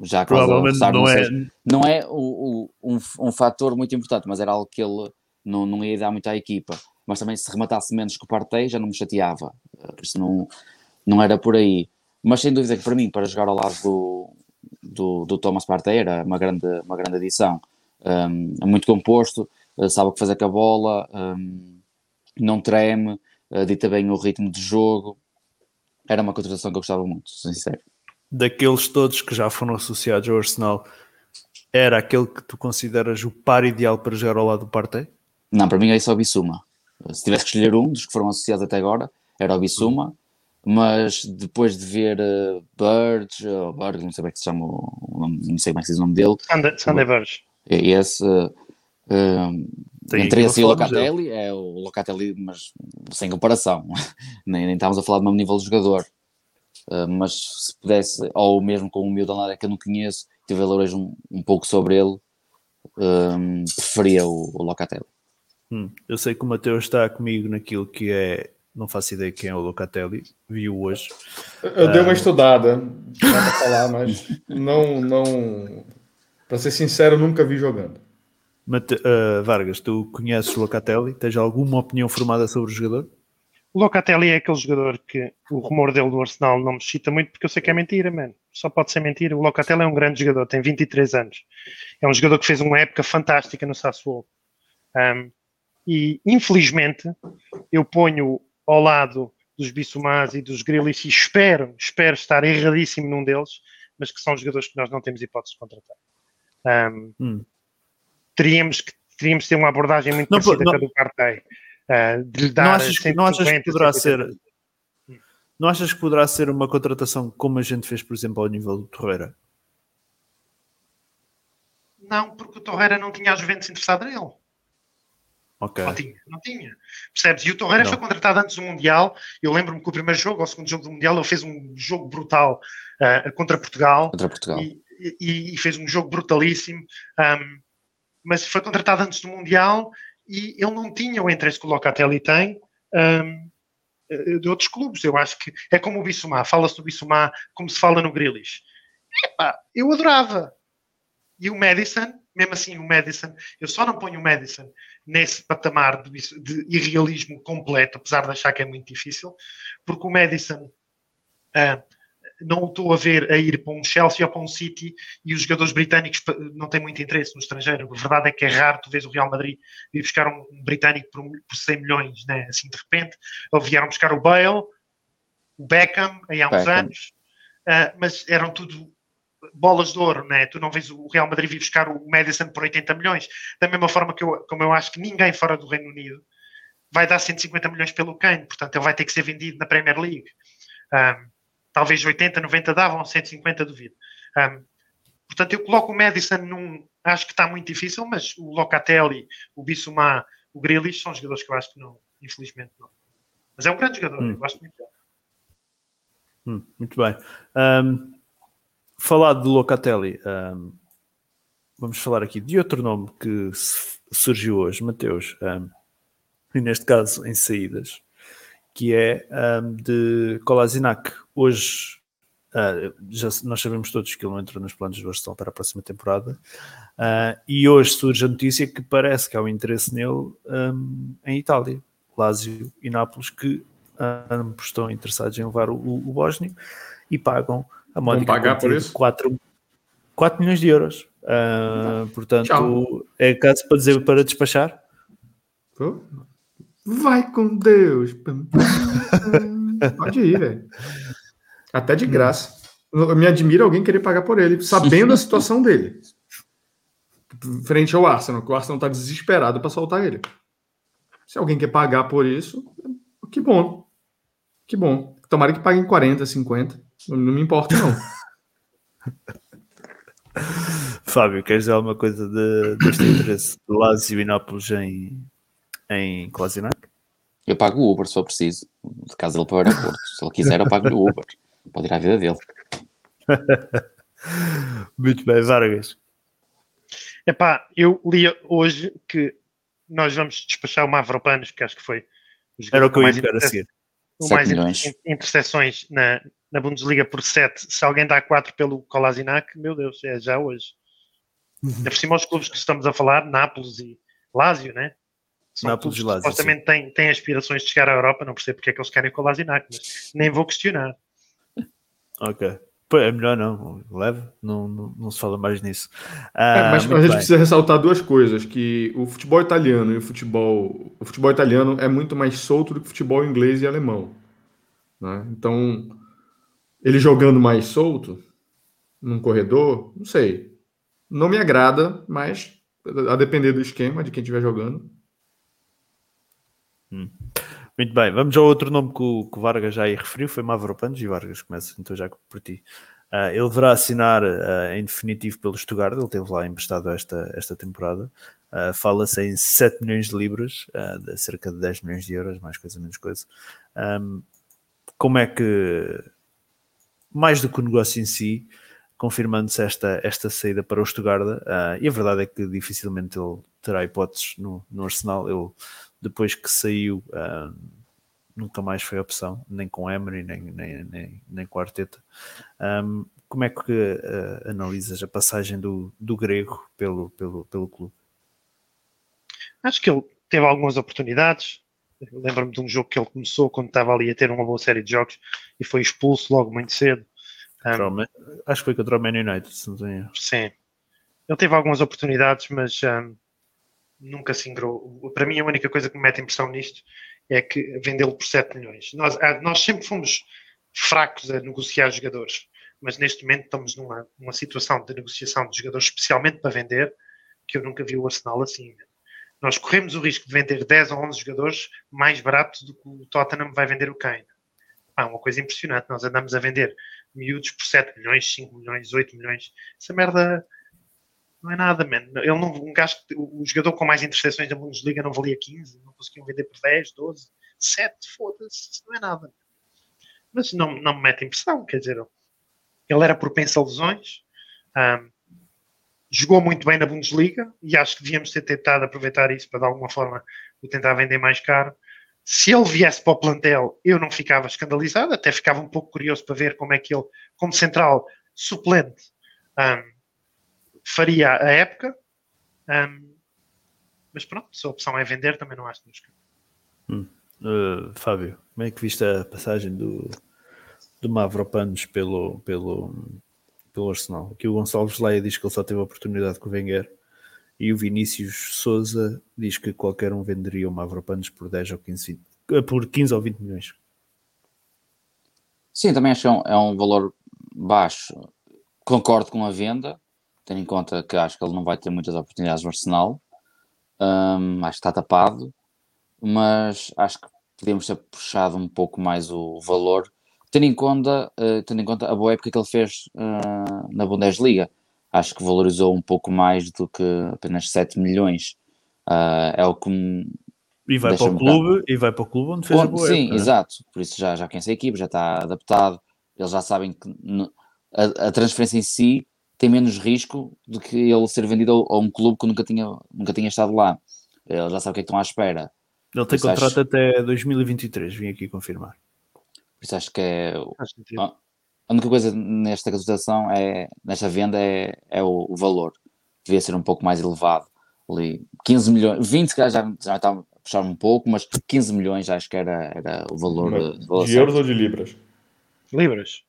já Provavelmente não, não, é... não é o, o, um, um fator muito importante, mas era algo que ele não, não ia dar muito à equipa. Mas também se rematasse menos que o Partey já não me chateava, por isso não, não era por aí. Mas sem dúvida que para mim, para jogar ao lado do, do, do Thomas Partey era uma grande, uma grande adição. Um, é muito composto, uh, sabe o que fazer com a bola, um, não treme, uh, dita bem o ritmo de jogo. Era uma contratação que eu gostava muito, sincero daqueles todos que já foram associados ao Arsenal, era aquele que tu consideras o par ideal para jogar ao lado do Partey? Não, para mim é só o Bissuma. Se tivesse que escolher um dos que foram associados até agora, era o Bissuma, mas depois de ver uh, Bird, ou Bird, não sei como é que se chama, não sei como é que se diz o nome dele. Sunday, Bird. Esse, uh, entre esse e o Locatelli, é o Locatelli, mas sem comparação. <laughs> nem, nem estávamos a falar do mesmo nível de jogador. Uh, mas se pudesse, ou mesmo com o meu Danada que eu não conheço, tive a ler hoje um, um pouco sobre ele, um, preferia o, o Locatelli. Hum, eu sei que o Mateus está comigo naquilo que é, não faço ideia quem é o Locatelli, vi-o hoje. Eu dei uma uh, estudada, para falar, mas não, não, para ser sincero, nunca vi jogando. Mate, uh, Vargas, tu conheces o Locatelli? Tens alguma opinião formada sobre o jogador? O Locatelli é aquele jogador que o rumor dele do Arsenal não me excita muito porque eu sei que é mentira, mano. Só pode ser mentira. O Locatelli é um grande jogador, tem 23 anos. É um jogador que fez uma época fantástica no Sassuolo. Um, e, infelizmente, eu ponho ao lado dos Bissumás e dos Grilis e espero, espero estar erradíssimo num deles, mas que são jogadores que nós não temos hipótese de contratar. Um, hum. teríamos, que, teríamos que ter uma abordagem muito não, parecida não, com a do Partey uh, de lhe dar não achas, que, não achas que poderá ser não achas que poderá ser uma contratação como a gente fez, por exemplo, ao nível do Torreira? Não, porque o Torreira não tinha a Juventus interessada nele. Okay. Não tinha, não tinha. Percebes? E o Torreira não. foi contratado antes do Mundial. Eu lembro-me que o primeiro jogo, ou o segundo jogo do Mundial, ele fez um jogo brutal uh, contra Portugal. Contra Portugal. E, e, e, fez um jogo brutalíssimo. Um, mas foi contratado antes do Mundial e ele não tinha o interesse que o Locatelli tem um, eh, de outros clubes. Eu acho que é como o Bissumá, fala-se do Bissumá como se fala no Grilis. eu adorava. E o Madison, mesmo assim, o Madison, eu só não ponho o Madison nesse patamar de, de irrealismo completo, apesar de achar que é muito difícil, porque o Madison. Uh, não o estou a ver a ir para um Chelsea ou para um City e os jogadores britânicos não têm muito interesse no estrangeiro. A verdade é que é raro tu vês o Real Madrid ir buscar um, britânico por, por 100 milhões, né? assim de repente. Ou vieram buscar o Bale, o Beckham, aí há uns Beckham. anos, uh, mas eram tudo bolas de ouro, né? Tu não vês o Real Madrid vir buscar o Madison por 80 milhões, da mesma forma que eu, como eu acho que ninguém fora do Reino Unido vai dar 150 milhões pelo Kane, portanto ele vai ter que ser vendido na Premier League. Um, talvez 80, 90 davam, 150 duvido. Um, portanto, eu coloco o Madison num. Acho que está muito difícil, mas o Locatelli, o Bissumá, o Grealish são jogadores que eu acho que não, infelizmente não. Mas é um grande jogador, hum. eu gosto muito dele. Hum, muito bem. Um, falado de Locatelli, um, vamos falar aqui de outro nome que surgiu hoje, Mateus, um, e neste caso em saídas que é um, de Kolasinac. Hoje, uh, já, nós sabemos todos que ele não entrou nos planos do Arsenal para a próxima temporada, uh, e hoje surge a notícia que parece que há um interesse nele em Itália, Lazio e Nápoles, que estão interessados em levar o, o, Bósnio e pagam a módica pagar por isso? 4, 4 milhões de euros. Uh, portanto, Tchau. é caso para dizer para despachar? Vai com Deus. Pode ir, velho. Até de graça. Me admira alguém querer pagar por ele, sabendo a situação dele. Frente ao Arsenal, que o Arsenal está desesperado para soltar ele. Se alguém quer pagar por isso, que bom. Que bom. Tomara que paguem 40, 50. Não me importa, não. <laughs> Fábio, queres dizer alguma coisa de, deste interesse do Lazio e Nápoles em, em? Eu pago o Uber se for preciso. De caso ele para o aeroporto. Se ele quiser, eu pago-lhe o Uber. Pode ir à vida dele. <laughs> Muito bem, Vargas. Epá, eu li hoje que nós vamos despachar o Mavropanos, que acho que foi Era o que eu ia mais pegar a seguir. o mais milhões. interseções na, na Bundesliga por 7. Se alguém dá 4 pelo Kolasinac, meu Deus, é já hoje. Uhum. Ainda por cima os clubes que estamos a falar, Nápoles e Lazio, né? São Nápoles e Lazio, supostamente têm, têm aspirações de chegar à Europa, não percebo porque é que eles querem Kolasinac, mas nem vou questionar. <laughs> Ok. Pô, é melhor não, leve, não, não, não se fala mais nisso. É, Ah, mas muito a gente bem. precisa ressaltar duas coisas, que o futebol italiano e o futebol, o futebol italiano é muito mais solto do que o futebol inglês e alemão, né? Então, ele jogando mais solto num corredor, não sei, não me agrada, mas a depender do esquema de quem estiver jogando. Muito bem, vamos ao outro nome que o, que o Vargas já aí referiu, foi Mavropanos, e Vargas começa então já por ti. Ah, ele deverá assinar ah, em definitivo pelo Stuttgart, ele teve lá emprestado esta, esta temporada. Ah, Fala-se em 7 milhões de libras, de cerca de 10 milhões de euros, mais coisa menos coisa. Ahm, como é que, mais do que o negócio em si, confirmando-se esta, esta saída para o Stuttgart, ah, e a verdade é que dificilmente ele terá hipóteses no, no Arsenal. Ele, depois que saiu, ah, nunca mais foi opção, nem com Emery, nem, nem, nem, nem com Arteta. Ahm, como é que ah, analisas a passagem do, do grego pelo, pelo, pelo clube? Acho que ele teve algumas oportunidades. Lembro-me de um jogo que ele começou quando estava ali a ter uma boa série de jogos e foi expulso logo muito cedo. Um, Acho que foi contra o Man United, se não tenho sim. Ele teve algumas oportunidades, mas um, nunca se ingrou. Para mim, a única coisa que me mete impressão nisto é que vendê-lo por 7 milhões. Nós, ah, nós sempre fomos fracos a negociar jogadores, mas neste momento estamos numa, numa situação de negociação de jogadores especialmente para vender que eu nunca vi o Arsenal assim. Nós corremos o risco de vender 10 ou 11 jogadores mais baratos do que o Tottenham vai vender o Kane. É uma coisa impressionante. Nós andamos a vender miúdos por 7 milhões, 5 milhões, 8 milhões. Essa merda não é nada, man. Ele não, um gajo, o jogador com mais interseções da Bundesliga não valia 15, não conseguiam vender por 10, 12, 7, foda-se, não é nada. Mas não, não me mete impressão, quer dizer, ele era propenso a lesões, ahm, jogou muito bem na Bundesliga e acho que devíamos ter tentado aproveitar isso para de alguma forma o tentar vender mais caro. Se ele viesse para o plantel, eu não ficava escandalizado, até ficava um pouco curioso para ver como é que ele, como central suplente, ahm, faria a época. Ahm, mas pronto, se a opção é vender, também não acho que nos Uh, Fábio, como é que viste a passagem do, do Mavropanos pelo, pelo, pelo Arsenal? Aqui o Gonçalves Leia diz que ele só teve a oportunidade com o Wenger e o Vinícius Souza diz que qualquer um venderia o Mavropanos por 10 ou 15, 20, eh, por 15 ou 20 milhões. Sim, também acho que é um, é um valor baixo. Concordo com a venda, tendo em conta que acho que ele não vai ter muitas oportunidades no Arsenal. Hum, acho que está tapado, mas acho que podíamos ter puxado um pouco mais o valor, tendo em conta, eh, tendo em conta a boa época que ele fez ah, na Bundesliga. Acho que valorizou um pouco mais do que apenas 7 milhões. Ah, é o que me, E vai para o clube, e vai para o clube onde fez a Onde- boa sim, época, né? exato. Por isso já, já conhece a equipe, já está adaptado. Eles já sabem que no- a, a transferência em si tem menos risco do que ele ser vendido a, a um clube que nunca tinha, nunca tinha estado lá. Ele já sabe o que é que estão à espera. Ele tem contrato acho- até 2023, vim aqui confirmar. Por isso acho que é. A única coisa nesta situação é, nesta venda, é, é o, o valor. Devia ser um pouco mais elevado. Ali, 15 milhões, 20 se calhar já, já está a puxar um pouco, mas 15 milhões acho que era, era o valor. Mas de, valor de certo. euros ou de libras? Libras.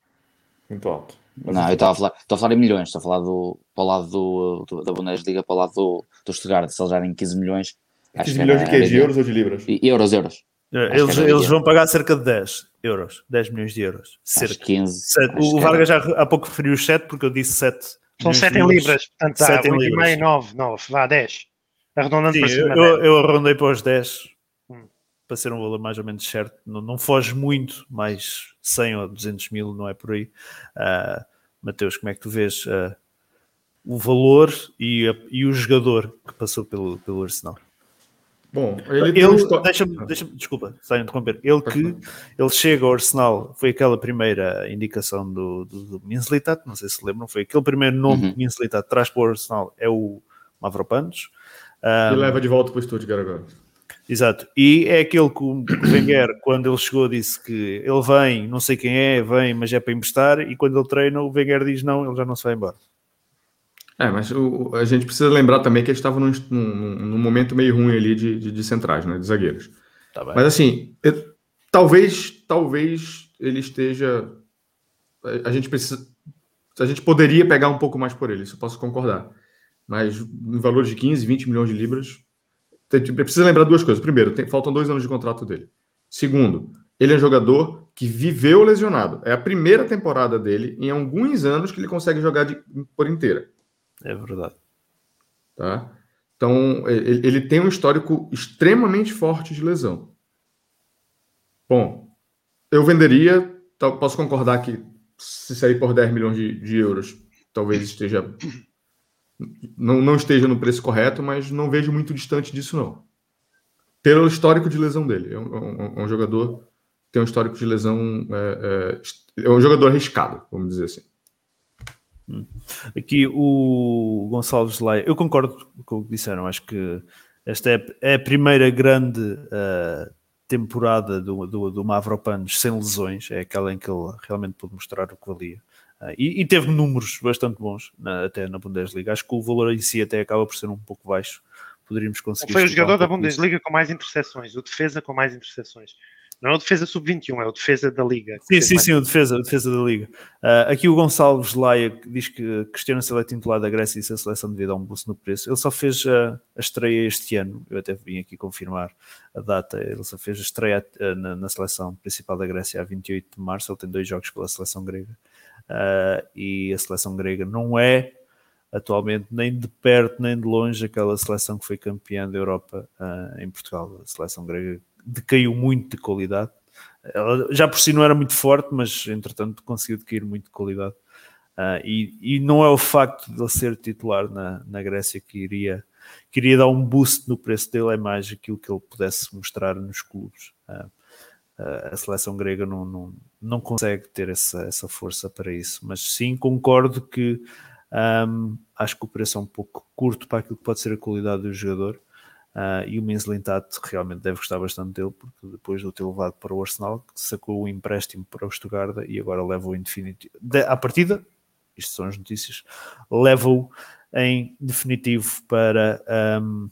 Muito alto. Mas Não, eu estava a falar, estou a falar em milhões, estou a falar do, para o lado do, do- da Bundesliga, para o lado do, do Stuttgart, se eles darem 15 milhões. acho 15 que milhões era- de quê? De euros ou de libras? E- Euros, euros. Acho Eles, era eles vão pagar cerca de 10 euros, 10 milhões de euros. Acho Cerca. que 15. Sete. acho O Vargas já há pouco referiu os 7 porque eu disse 7. São 7 em libras, portanto dá Sete em 8,5, libras. 9, 9, vá 10. Arredondando Sim, para eu, cima. eu, eu arrondei para os 10 Hum. para ser um valor mais ou menos certo. Não, não foge muito, mais 100 ou 200 mil, não é por aí. Ah, Mateus, como é que tu vês ah, o valor e, a, e o jogador que passou pelo, pelo Arsenal. Bom, ele, ele deixa-me, deixa desculpa, está a interromper. Ele que ele chega ao Arsenal, foi aquela primeira indicação do, do, do Minslitat, não sei se lembram, foi aquele primeiro nome uhum. que Minslitat traz para o Arsenal é o Mavropanos. Um, e leva de volta para o Stuttgart agora. Exato, e é aquele que o Wenger, quando ele chegou, disse que ele vem, não sei quem é, vem, mas é para emprestar, e quando ele treina, o Wenger diz não, ele já não se vai embora. É, mas o, a gente precisa lembrar também que eles estavam num, num, num, momento meio ruim ali de, de, de centrais, né, de zagueiros. Tá mas assim, eu, talvez, talvez ele esteja. A, a gente precisa. A gente poderia pegar um pouco mais por ele, isso eu posso concordar. Mas no valor de 15, 20 milhões de libras, precisa lembrar duas coisas. Primeiro, tem, faltam dois anos de contrato dele. Segundo, ele é um jogador que viveu lesionado. É a primeira temporada dele em alguns anos que ele consegue jogar de, por inteira. É verdade. Tá? Então, ele, ele tem um histórico extremamente forte de lesão. Bom, eu venderia, posso concordar que se sair por 10 milhões de, de euros, talvez esteja não, não esteja no preço correto, mas não vejo muito distante disso, não. Pelo histórico de lesão dele. É um, um, um jogador que tem um histórico de lesão. É, é, é um jogador arriscado, vamos dizer assim. Aqui o Gonçalves Laia, eu concordo com o que disseram, acho que esta é, é a primeira grande uh, temporada do, do, do Mavropanos sem lesões, é aquela em que ele realmente pôde mostrar o que valia. Uh, e, e, teve números bastante bons na, até na Bundesliga. Acho que o valor em si até acaba por ser um pouco baixo. Poderíamos conseguir. Foi o jogador um da Bundesliga isso. com mais interseções, o defesa com mais interseções. Não é o defesa sub-21, é o defesa da Liga. Sim, sim, mais... sim, o defesa, o defesa da Liga. Uh, aqui o Gonçalves Laia diz que questiona se ele é titular da Grécia e se a seleção devido a um bolso no preço. Ele só fez a, a, estreia este ano, eu até vim aqui confirmar a data. Ele só fez a estreia uh, na, na, seleção principal da Grécia a 28 de março. Ele tem dois jogos pela seleção grega. Uh, e a seleção grega não é atualmente nem de perto nem de longe aquela seleção que foi campeã da Europa em Portugal. A seleção grega decaiu muito de qualidade. Ela já por si não era muito forte, mas entretanto conseguiu decair muito de qualidade. Uh, e, e, não é o facto de ele ser titular na, na Grécia que iria, que iria dar um boost no preço dele, é mais aquilo que ele pudesse mostrar nos clubes. Uh, a seleção grega não, não, não consegue ter essa, essa força para isso, mas sim concordo que um, acho que o preço é um pouco curto para aquilo que pode ser a qualidade do jogador. Uh, e o Minslintat realmente deve gostar bastante dele, porque depois de o ter levado para o Arsenal, sacou o empréstimo para o Stuttgart e agora leva-o em definitivo. De, à partida, isto são as notícias, leva-o em definitivo para um,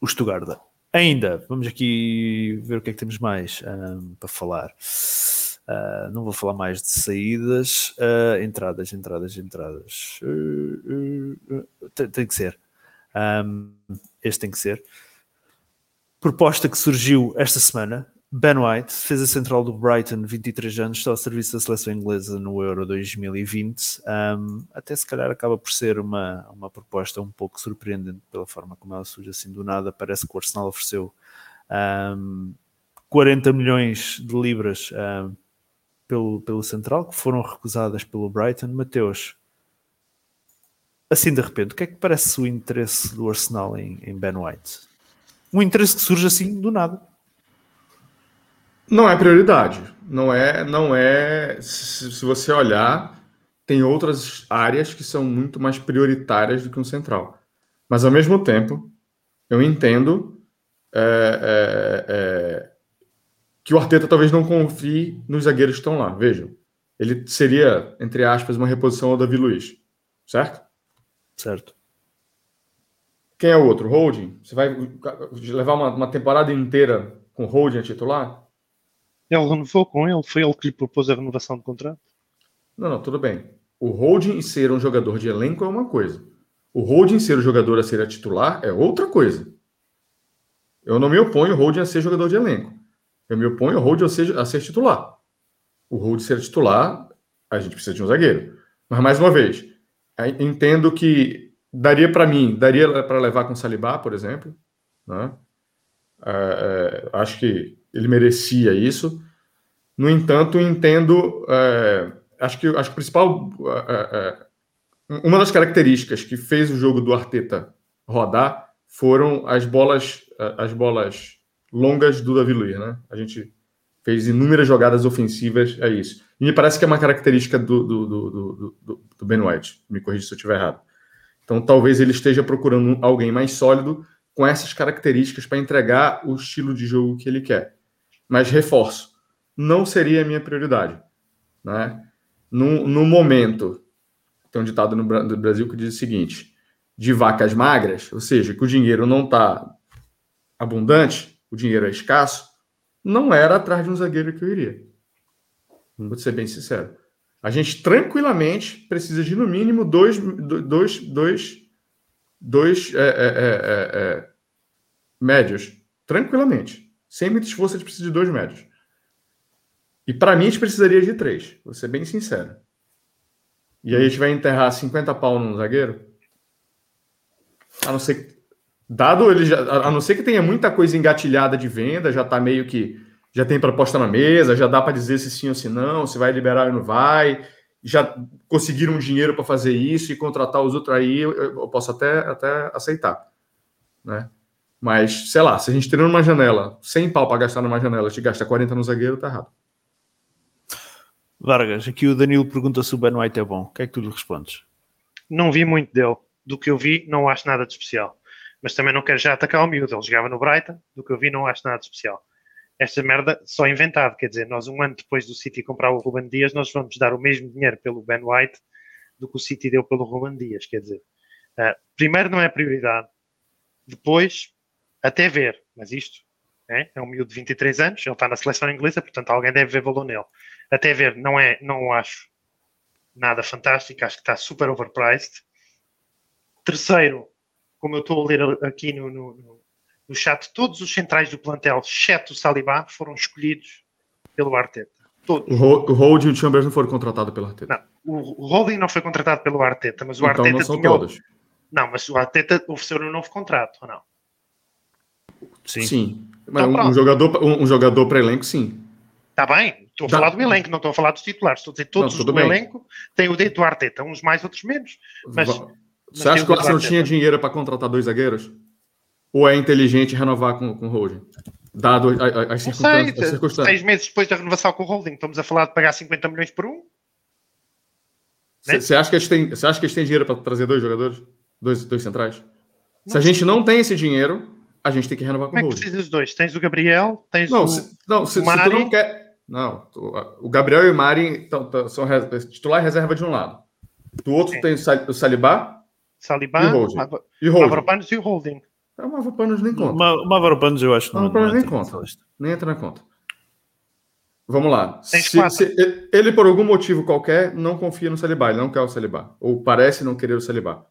o Stuttgart. Ainda, vamos aqui ver o que é que temos mais um, para falar. Uh, não vou falar mais de saídas, uh, entradas, entradas, entradas. Tem, tem que ser. Um, este tem que ser. Proposta que surgiu esta semana. Ben White, defesa central do Brighton, 23 anos, está ao serviço da seleção inglesa no Euro 2020. Um, até se calhar acaba por ser uma, uma proposta um pouco surpreendente pela forma como ela surge assim do nada. Parece que o Arsenal ofereceu um, 40 milhões de libras um, pelo, pelo central, que foram recusadas pelo Brighton. Mateus, assim de repente, o que é que parece o interesse do Arsenal em, em Ben White? Um interesse que surge assim do nada. Não é prioridade. Não é, não é. Se, se, você olhar, tem outras áreas que são muito mais prioritárias do que um central. Mas ao mesmo tempo, eu entendo é, é, é, que o Arteta talvez não confie nos zagueiros que estão lá. Vejam, ele seria, entre aspas, uma reposição ao Davi Luiz, certo? Certo. Quem é o outro? Holding? Você vai levar uma, uma temporada inteira com Holding a titular? Ele renovou com ele, foi ele que lhe propôs a renovação de contrato. Não, não, tudo bem. O Holding ser um jogador de elenco é uma coisa. O Holding ser o jogador a ser a titular é outra coisa. Eu não me oponho ao Holding a ser jogador de elenco. Eu me oponho ao Holding a ser, a ser titular. O Holding ser titular, a gente precisa de um zagueiro. Mas, mais uma vez, Entendo que daria para mim, daria para levar com Salibá, por exemplo. Né? É, é, acho que ele merecia isso. No entanto, entendo. É, acho, que, acho que o principal é, é, uma das características que fez o jogo do Arteta rodar foram as bolas, as bolas longas do Davi Luiz, né? A gente fez inúmeras jogadas ofensivas, é isso. E me parece que é uma característica do, do, do, do, do Ben White, me corrija se eu estiver errado. Então talvez ele esteja procurando alguém mais sólido com essas características para entregar o estilo de jogo que ele quer. Mas reforço, não seria a minha prioridade. Né? No, no momento, tem um ditado no Brasil que diz o seguinte: de vacas magras, ou seja, que o dinheiro não está abundante, o dinheiro é escasso, não era atrás de um zagueiro que eu iria. Vou ser bem sincero. A gente tranquilamente precisa de no mínimo dois, dois, dois, dois é, é, é, é, médios. Tranquilamente. Sem muito esforço, a gente precisa de dois médios. E para mim, a gente precisaria de três. Vou ser bem sincero. E aí a gente vai enterrar 50 pau num zagueiro? A não ser Dado ele já, a não ser que tenha muita coisa engatilhada de venda, já está meio que já tem proposta na mesa, já dá para dizer se sim ou se não, se vai liberar ou não vai, já conseguiram dinheiro para fazer isso e contratar os outros aí, eu, posso até, até aceitar, né? Mas, sei lá, se a gente tem numa janela 100 pau para gastar numa janela, a gente gasta 40 no zagueiro, tá errado. Vargas, aqui o Danilo pergunta se o Ben White é bom. O que é que tu lhe respondes? Não vi muito dele. Do que eu vi, não acho nada de especial mas também não quero já atacar o miúdo. Ele jogava no Brighton, do que eu vi, não acho nada de especial. Esta merda só inventado, quer dizer, nós um ano depois do City comprar o Ruben Dias, nós vamos dar o mesmo dinheiro pelo Ben White do que o City deu pelo Ruben Dias, quer dizer. Uh, primeiro não é prioridade, depois até ver, mas isto é, é um miúdo de 23 anos, ele está na seleção inglesa, portanto alguém deve ver valor nele. Até ver, não é, não acho nada fantástico, acho que está super overpriced. Terceiro, como eu estou a ler aqui no, no, no chat, todos os centrais do plantel, exceto o Salibá, foram escolhidos pelo Arteta. Todos. O Holding e o Chambers não foram contratados pelo Arteta. Não, o, Holding não foi contratado pelo Arteta, mas o então Arteta não são tinha... todos. Não, mas o Arteta ofereceu um novo contrato, ou não? Sim. sim. Mas então, um, um, jogador, um, um jogador para elenco, sim. Está bem, estou a falar do elenco, não estou a falar dos titulares. Estou a dizer todos não, os do bem. elenco têm o dedo do Arteta, uns mais, outros menos. Mas você acha que o Arsenal tinha dinheiro para contratar dois zagueiros? Ou é inteligente renovar com, com o Holding? Dado as, circunstâncias, sei, circunstâncias. Seis meses depois da renovação com o Holding, estamos a falar de pagar 50 milhões por um? Você né? acha, que eles têm, acha que eles têm dinheiro para trazer dois jogadores? Dois, dois centrais? Não Se a gente não tem esse dinheiro, a gente tem que renovar com Como o Holding. Como é que precisa dos dois? Tens o Gabriel, tens não, o. Se, não, se, se, tu não quer. Não, o Gabriel e o Mari são titular e reserva de um lado. Do outro Sim. tem o Salibá, Saliba, e Holding. e o Holding. É, o Mavropanos nem conta. O Mavropanos eu acho que não. Mavropanos nem conta. Nem entra na conta. Vamos lá. Se, se, ele, por algum motivo qualquer, não confia no Saliba, ele não quer o Saliba. Ou parece não querer o Saliba.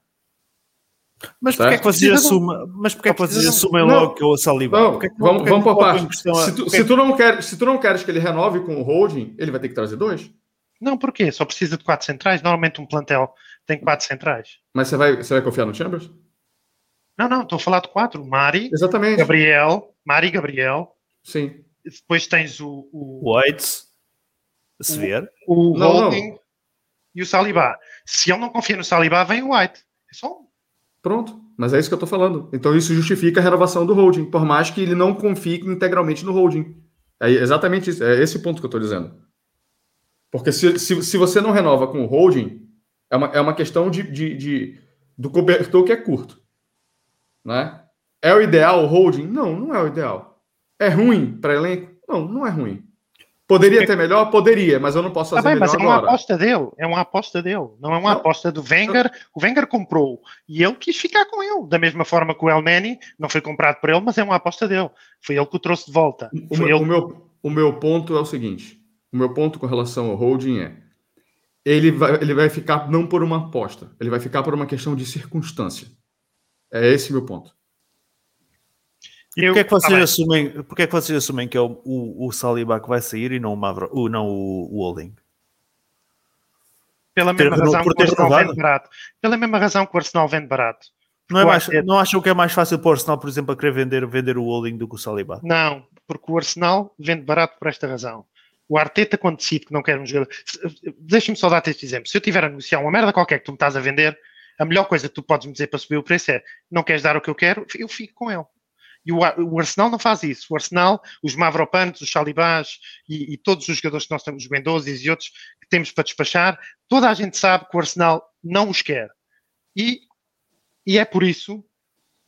Mas porquê é que vocês assumem, mas porquê é que vocês assumem logo que é o Saliba? Não, que vamos, vamos por parte. Se tu, se, tu não quer, se tu não queres que ele renove com o holding, ele vai ter que trazer dois? Não, porquê? Só precisa de quatro centrais. Normalmente um plantel tem quatro centrais. Mas você vai, você vai confiar no Chambers? Não, não, estou a falar de quatro. Mari, Exatamente. Gabriel, Mari Gabriel. Sim. Depois tens o. o White, se ver. O, o não, Holding não. e o Saliba. Se ele não confia no Saliba, vem o White. É só um. Pronto, mas é isso que eu estou falando. Então isso justifica a renovação do holding, por mais que ele não confie integralmente no holding. É exatamente isso, é esse o ponto que eu estou dizendo. Porque se, se, se você não renova com o holding, é uma, é uma questão de, de, de do cobertor que é curto. Né? É o ideal o holding? Não, não é o ideal. É ruim para elenco? Não, não é ruim. Poderia ter melhor? Poderia, mas eu não posso fazer tá bem, melhor mas é uma aposta dele, é uma aposta dele, não é uma não. aposta do Wenger. O Wenger comprou e ele quis ficar com ele, da mesma forma que o El Neni não foi comprado por ele, mas é uma aposta dele. Foi ele que o trouxe de volta. O, meu, ele... o, meu, o meu ponto é o seguinte: o meu ponto com relação ao holding é ele vai, ele vai ficar não por uma aposta, ele vai ficar por uma questão de circunstância. É esse meu ponto. E por que é que vocês, ah, assumem, por que é que vocês assumem que é o, o, o Saliba que vai sair e não o, Mavro, o, não o, o Holding? Pela mesma ter, razão que o Arsenal vende barato. Pela mesma razão que o Arsenal vende barato. Não, é mais, não acham que é mais fácil para o Arsenal, por exemplo, a querer vender, vender o Holding do que o Saliba? Não, porque o Arsenal vende barato por esta razão. O Arteta, quando decide que não quer um jogador. Deixa-me só dar-te este exemplo. Se eu tiver a negociar uma merda qualquer que tu me estás a vender, a melhor coisa que tu podes me dizer para subir o preço é não queres dar o que eu quero, eu fico com ele. E o, o Arsenal não faz isso. O Arsenal, os Mavropanos, os Salibás e, e, todos os jogadores que nós temos, os Mendozes e outros que temos para despachar, toda a gente sabe que o Arsenal não os quer. E, e é por isso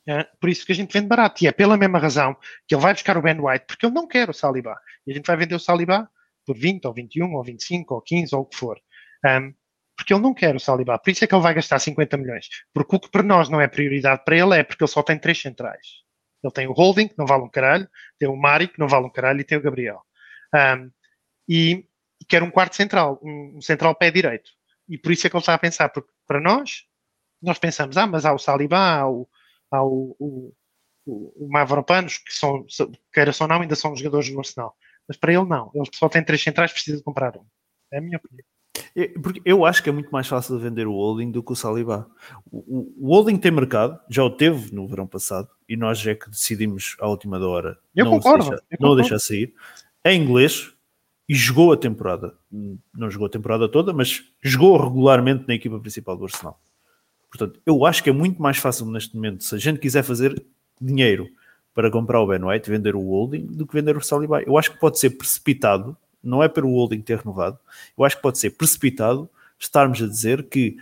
é, por isso que a gente vende barato. E é pela mesma razão que ele vai buscar o Ben White, porque ele não quer o Salibá. E a gente vai vender o Salibá por 20, ou 21, ou 25, ou 15, ou o que for. Um, porque ele não quer o Salibá. Por isso é que ele vai gastar 50 milhões. Porque o que para nós não é prioridade para ele é porque ele só tem três centrais. Ele tem o Holding, que não vale um caralho, tem o Mari, que não vale um caralho, e tem o Gabriel. Um, e, e quer um quarto central, um, um, central pé direito. E por isso é que ele está a pensar, porque para nós, nós pensamos, ah, mas há o Salibá, há o, há o, o, o, o Mavropanos, que são, queira ou não, ainda são jogadores do Arsenal. Mas para ele não, ele só tem três centrais, precisa de comprar um. É a minha opinião. Porque eu acho que é muito mais fácil de vender o holding do que o Saliba. O, o, holding tem mercado, já o teve no verão passado, e nós é que decidimos à última da hora eu não, concordo, deixar, eu não deixar sair. É inglês e jogou a temporada. Não jogou a temporada toda, mas jogou regularmente na equipa principal do Arsenal. Portanto, eu acho que é muito mais fácil neste momento, se a gente quiser fazer dinheiro para comprar o Ben White, vender o holding, do que vender o Saliba. Eu acho que pode ser precipitado não é pelo holding ter renovado, eu acho que pode ser precipitado estarmos a dizer que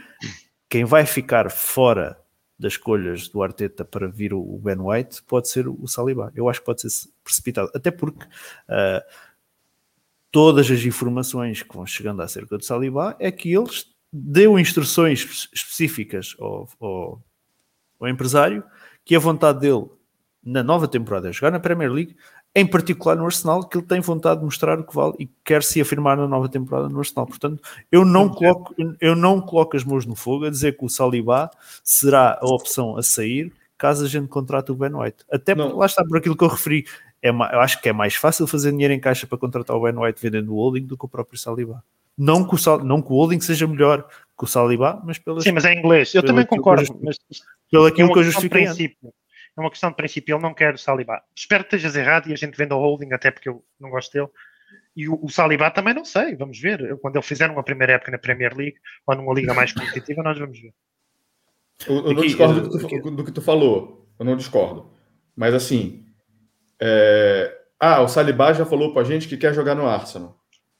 quem vai ficar fora das escolhas do Arteta para vir o Ben White pode ser o Saliba. Eu acho que pode ser precipitado, até porque uh, todas as informações que vão chegando acerca do Saliba é que eles deu instruções específicas ao, ao, ao empresário que a vontade dele na nova temporada é jogar na Premier League, em particular no Arsenal, que ele tem vontade de mostrar o que vale e quer se afirmar na nova temporada no Arsenal. Portanto, eu não, coloco, eu não coloco as mãos no fogo a dizer que o Saliba será a opção a sair caso a gente contrate o Ben White. Até porque, lá está por aquilo que eu referi. É, eu acho que é mais fácil fazer dinheiro em caixa para contratar o Ben White vendendo o holding do que o próprio Saliba. Não que o, Sal, não que o holding seja melhor que o Saliba, mas pelo Sim, mas é inglês. Eu também concordo. Pelo aquilo é que eu justifiquei é uma questão de princípio. Ele não quer o Saliba. Espero que estejas errado e a gente venda o holding, até porque eu não gosto dele. E o, o Saliba também não sei, vamos ver. Quando ele fizer uma primeira época na Premier League ou numa liga mais competitiva, nós vamos ver. Eu, eu não discordo do que, tu, do que, tu, falou. Eu não discordo. Mas assim. É... Ah, o Saliba já falou pra gente que quer jogar no Arsenal.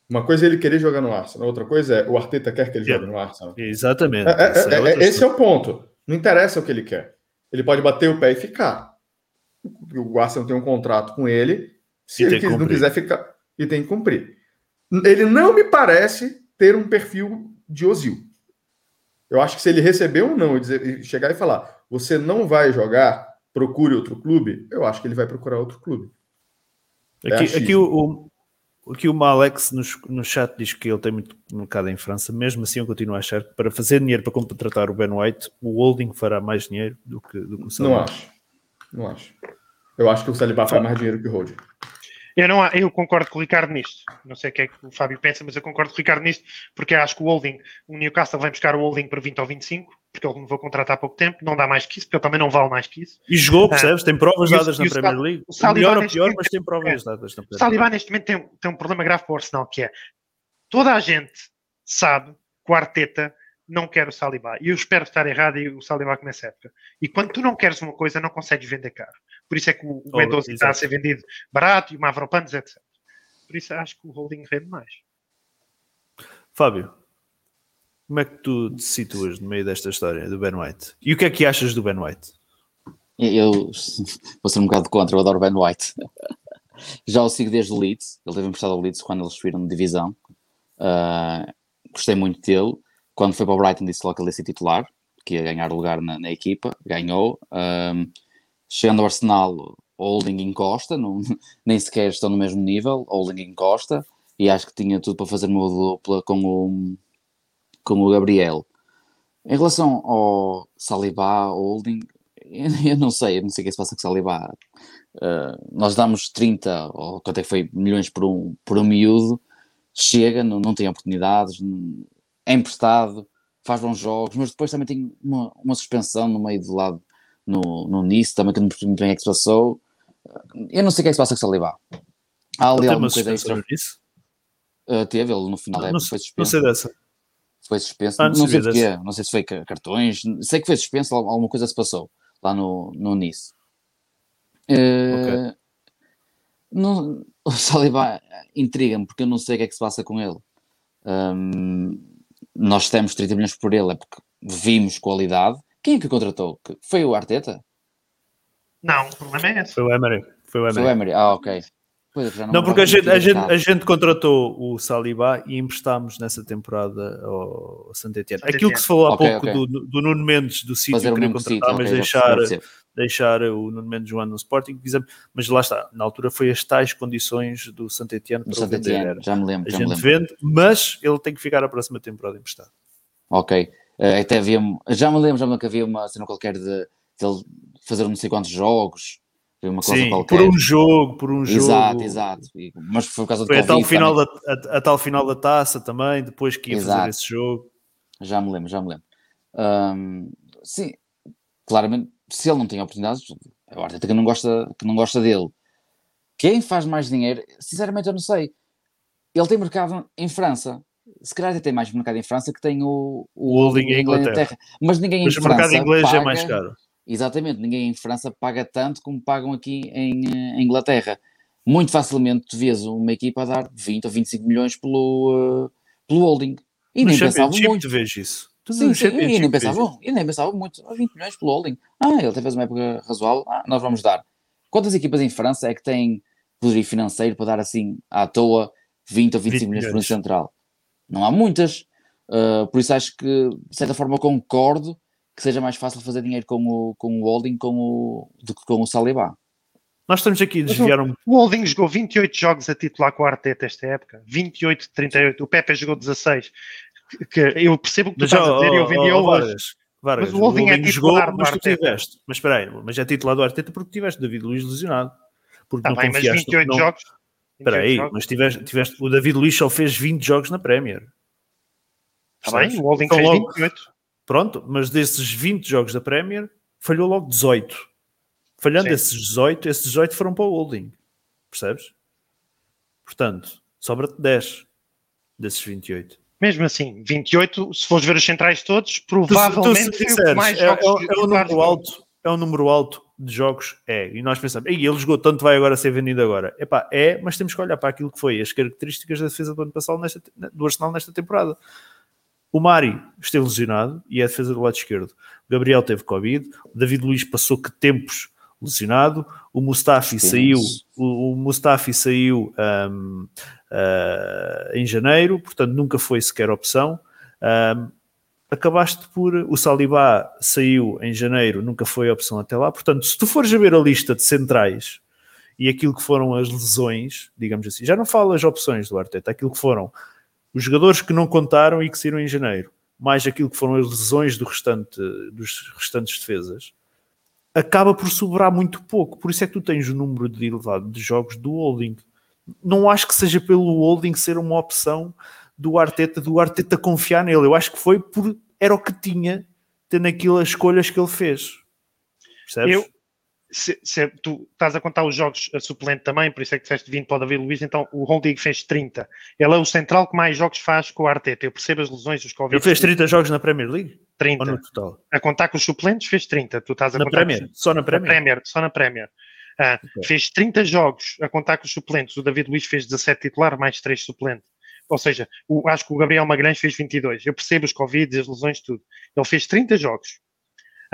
Uma coisa é ele querer jogar no Arsenal, outra coisa é o Arteta quer que ele jogue no Arsenal. Exatamente. É, é, é, é esse é o ponto. Não interessa o que ele quer. Ele pode bater o pé e ficar. O Arsenal tem um contrato com ele. Se e ele não quiser ficar, e tem que cumprir. Ele não me parece ter um perfil de Ozil. Eu acho que se ele receber um não e dizer, chegar e falar, você não vai jogar, procure outro clube, eu acho que ele vai procurar outro clube. Aqui, é aqui o, o, aqui o Malex no, no chat diz que ele tem muito mercado em França, mesmo assim eu continuo a achar que para fazer dinheiro para contratar o Ben White, o Holding fará mais dinheiro do que, do que o Saliba. Não acho. Não acho. Eu acho que o Saliba faz mais dinheiro que o Holding. Eu, não, eu concordo com o Ricardo nisto. Não sei o que é que o Fábio pensa, mas eu concordo com o Ricardo nisto, porque acho que o Holding, o Newcastle vai buscar o Holding para 20 ou 25, porque ele não vou contratar há pouco tempo, não dá mais que isso, porque ele também não vale mais que isso. E jogou, ah, percebes? Tem provas dadas na Premier League. O Saliba, melhor ou pior, mas tem provas é, dadas na Premier League. O Saliba neste momento tem, tem um problema grave para o Arsenal, que é toda a gente sabe que o Arteta não quer o Saliba. E eu espero estar errado e o Saliba começa a época. E quando tu não queres uma coisa, não consegues vender caro. Por isso é que o, o Mendoza está a ser vendido barato e o Mavropanos, etc. Por isso acho que o holding rende mais. Fábio, como é que tu te situas no meio desta história do Ben White? E o que é que achas do Ben White? Eu <laughs> vou ser um bocado contra, eu adoro Ben White. <laughs> Já o sigo desde o Leeds, ele teve emprestado ao Leeds quando eles subiram de divisão. Uh, gostei muito dele. Quando foi para o Brighton disse logo que ele ia ser titular, que ia ganhar lugar na, na equipa, ganhou. Um, chegando ao Arsenal, Holding encosta, não, <laughs> nem sequer estão no mesmo nível, Holding encosta, e acho que tinha tudo para fazer uma dupla com o, com o Gabriel. Em relação ao Saliba, Holding, <laughs> eu não sei, eu não sei o que se passa com Saliba. Uh, nós damos 30, ou quanto é que foi, milhões por um, por um miúdo, chega, não, não tem oportunidades, é emprestado, faz bons jogos, mas depois também tem uma, uma suspensão no meio do lado no, no Nice, também que não percebi muito bem o que se passou. Eu não sei o que é que se passa com o Saliba. Há ali alguma coisa extra. Nisso? Uh, teve, ele no final da Não, época foi não suspenso. sei dessa. Foi suspenso. Ah, não não sei porquê, não sei se foi ca- cartões, sei que foi suspenso, al- alguma coisa se passou lá no, no Nice. Eh, não- o Saliba intriga-me porque eu não sei o que é que se passa com ele. Ahm, nós temos 30 milhões por ele, é porque vimos qualidade. Quem é que o contratou? Que- Foi o Arteta? Não, o problema é esse. Foi o Emery. Foi o Foi Emery. o Emery? Ah, ok. Já Não, me porque a gente, a, que gente, a gente contratou o Saliba e emprestámos nessa temporada ao. Saint-Étienne. Aquilo que se falou há Ok, pouco ok. Do, do Nuno Mendes do City, fazer o queria mesmo sítio. contratar, mas ok, já deixar. Deixar o Nuno Mendes jogando no Sporting. Mas lá está, na altura foi as tais condições do Saint-Etienne Do para o vender. Saint-Étienne, Era. já me lembro, A gente lembro. vende, mas ele tem que ficar a próxima temporada emprestado. Ok. Eh, até havia, já me lembro, já me lembro que havia uma cena qualquer de, de ele fazer não sei quantos jogos, uma coisa Sim, qualquer. por um jogo, por um Exato, jogo. exato. E- Mas foi por causa do Foi a tal, Covid final da, a, a tal final da taça também, depois que ia fazer Exato. esse jogo. Já me lembro, já me lembro. Ahm, sim, claramente, se ele não tem oportunidades, é o Arteta que não gosta, que não gosta dele. Quem faz mais dinheiro, sinceramente eu não sei. Ele tem mercado em França. Se calhar até tem mais mercado em França que tem o, O holding em Inglaterra. Mas ninguém Mas em o mercado França inglês paga, é mais caro. Exatamente, ninguém em França paga tanto como pagam aqui em, eh, Inglaterra. Muito facilmente tu vês uma equipa a dar 20 ou 25 milhões pelo, eh, pelo holding. E No nem pensavam muito. tu vês isso. Tu Sim, sim, e Championship nem pensavam, e nem pensavam muito. Ah, 20 milhões pelo holding. Ah, ele até fez uma época razoável. Ah, nós vamos dar. Quantas equipas em França é que têm poderio financeiro para dar assim à toa 20 ou 25 20 milhões por um central? Não há muitas. Uh, por isso acho que, de certa forma, concordo que seja mais fácil fazer dinheiro com o, com o holding com o, do que com o Saliba. Nós estamos aqui a desviar um O Holding jogou 28 jogos a titular com o Arteta esta época. 28 de 38. O Pepe jogou 16. Que- eu percebo o que tu Mas, estás a ó, dizer e eu vendi ó, hoje. Vargas, Mas o Holding é jogou, titular do mas tu tiveste. Mas espera aí, mas é titular do Arteta porque tiveste David Luiz lesionado. Porque Está não Tá bem, mas confiaste. 28 não, jogos. Espera 28 aí, jogos. mas tiveste, tiveste, o David Luiz só fez 20 jogos na Premier. Está Tá bem, o Holding Então fez logo- 28. Pronto, mas desses 20 jogos da Premier, falhou logo 18. Falhando Sim. esses 18, esses 18 foram para o holding. Percebes? Portanto, sobra-te 10 desses 28. Mesmo assim, 28, se fores ver os centrais todos, Tu- tu, provavelmente que disseres, mais é, jogos é- é um número alto, é um número alto de jogos, é. E nós pensamos, "Ei, ele jogou tanto, vai agora ser vendido agora. Epá, é, mas temos que olhar para aquilo que foi as características da defesa do ano passado nesta, do Arsenal nesta temporada. O Mari esteve lesionado e é a defesa do lado esquerdo. O Gabriel teve Covid, o David Luiz passou que tempos lesionado, o Mustafi Sim. saiu, o, o Mustafi saiu ahm, ah, em janeiro, portanto nunca foi sequer opção. Ahm, acabaste por. O Saliba saiu em janeiro, nunca foi opção até lá. Portanto, se tu fores a ver a lista de centrais e aquilo que foram as lesões, digamos assim, já não falo as opções do Arteta, aquilo que foram os jogadores que não contaram e que saíram em janeiro, mais aquilo que foram as lesões do restante, dos restantes defesas, acaba por sobrar muito pouco. Por isso é que tu tens o número de elevado de jogos do holding. Não acho que seja pelo holding ser uma opção do Arteta, do Arteta confiar nele. Eu acho que foi por era o que tinha, tendo aquilo as escolhas que ele fez. Percebes? Eu, se, se tu estás a contar os jogos a suplente também, por isso é que disseste 20 para o David Luiz, então o Holding fez 30. Ele é o central que mais jogos faz com o Arteta. Eu percebo as lesões dos Covid. Ele fez 30 jogos na Premier League? 30. Ou no total? A contar com os suplentes fez 30. Tu estás a Na contar Premier? com- Só na na Premier? Premier, só na Premier. Ah, Ok. Fez 30 jogos a contar com os suplentes. O David Luiz fez 17 titular, mais 3 suplentes. Ou seja, o- acho que o Gabriel Magalhães fez 22. Eu percebo os Covid, as lesões, tudo. Ele fez 30 jogos.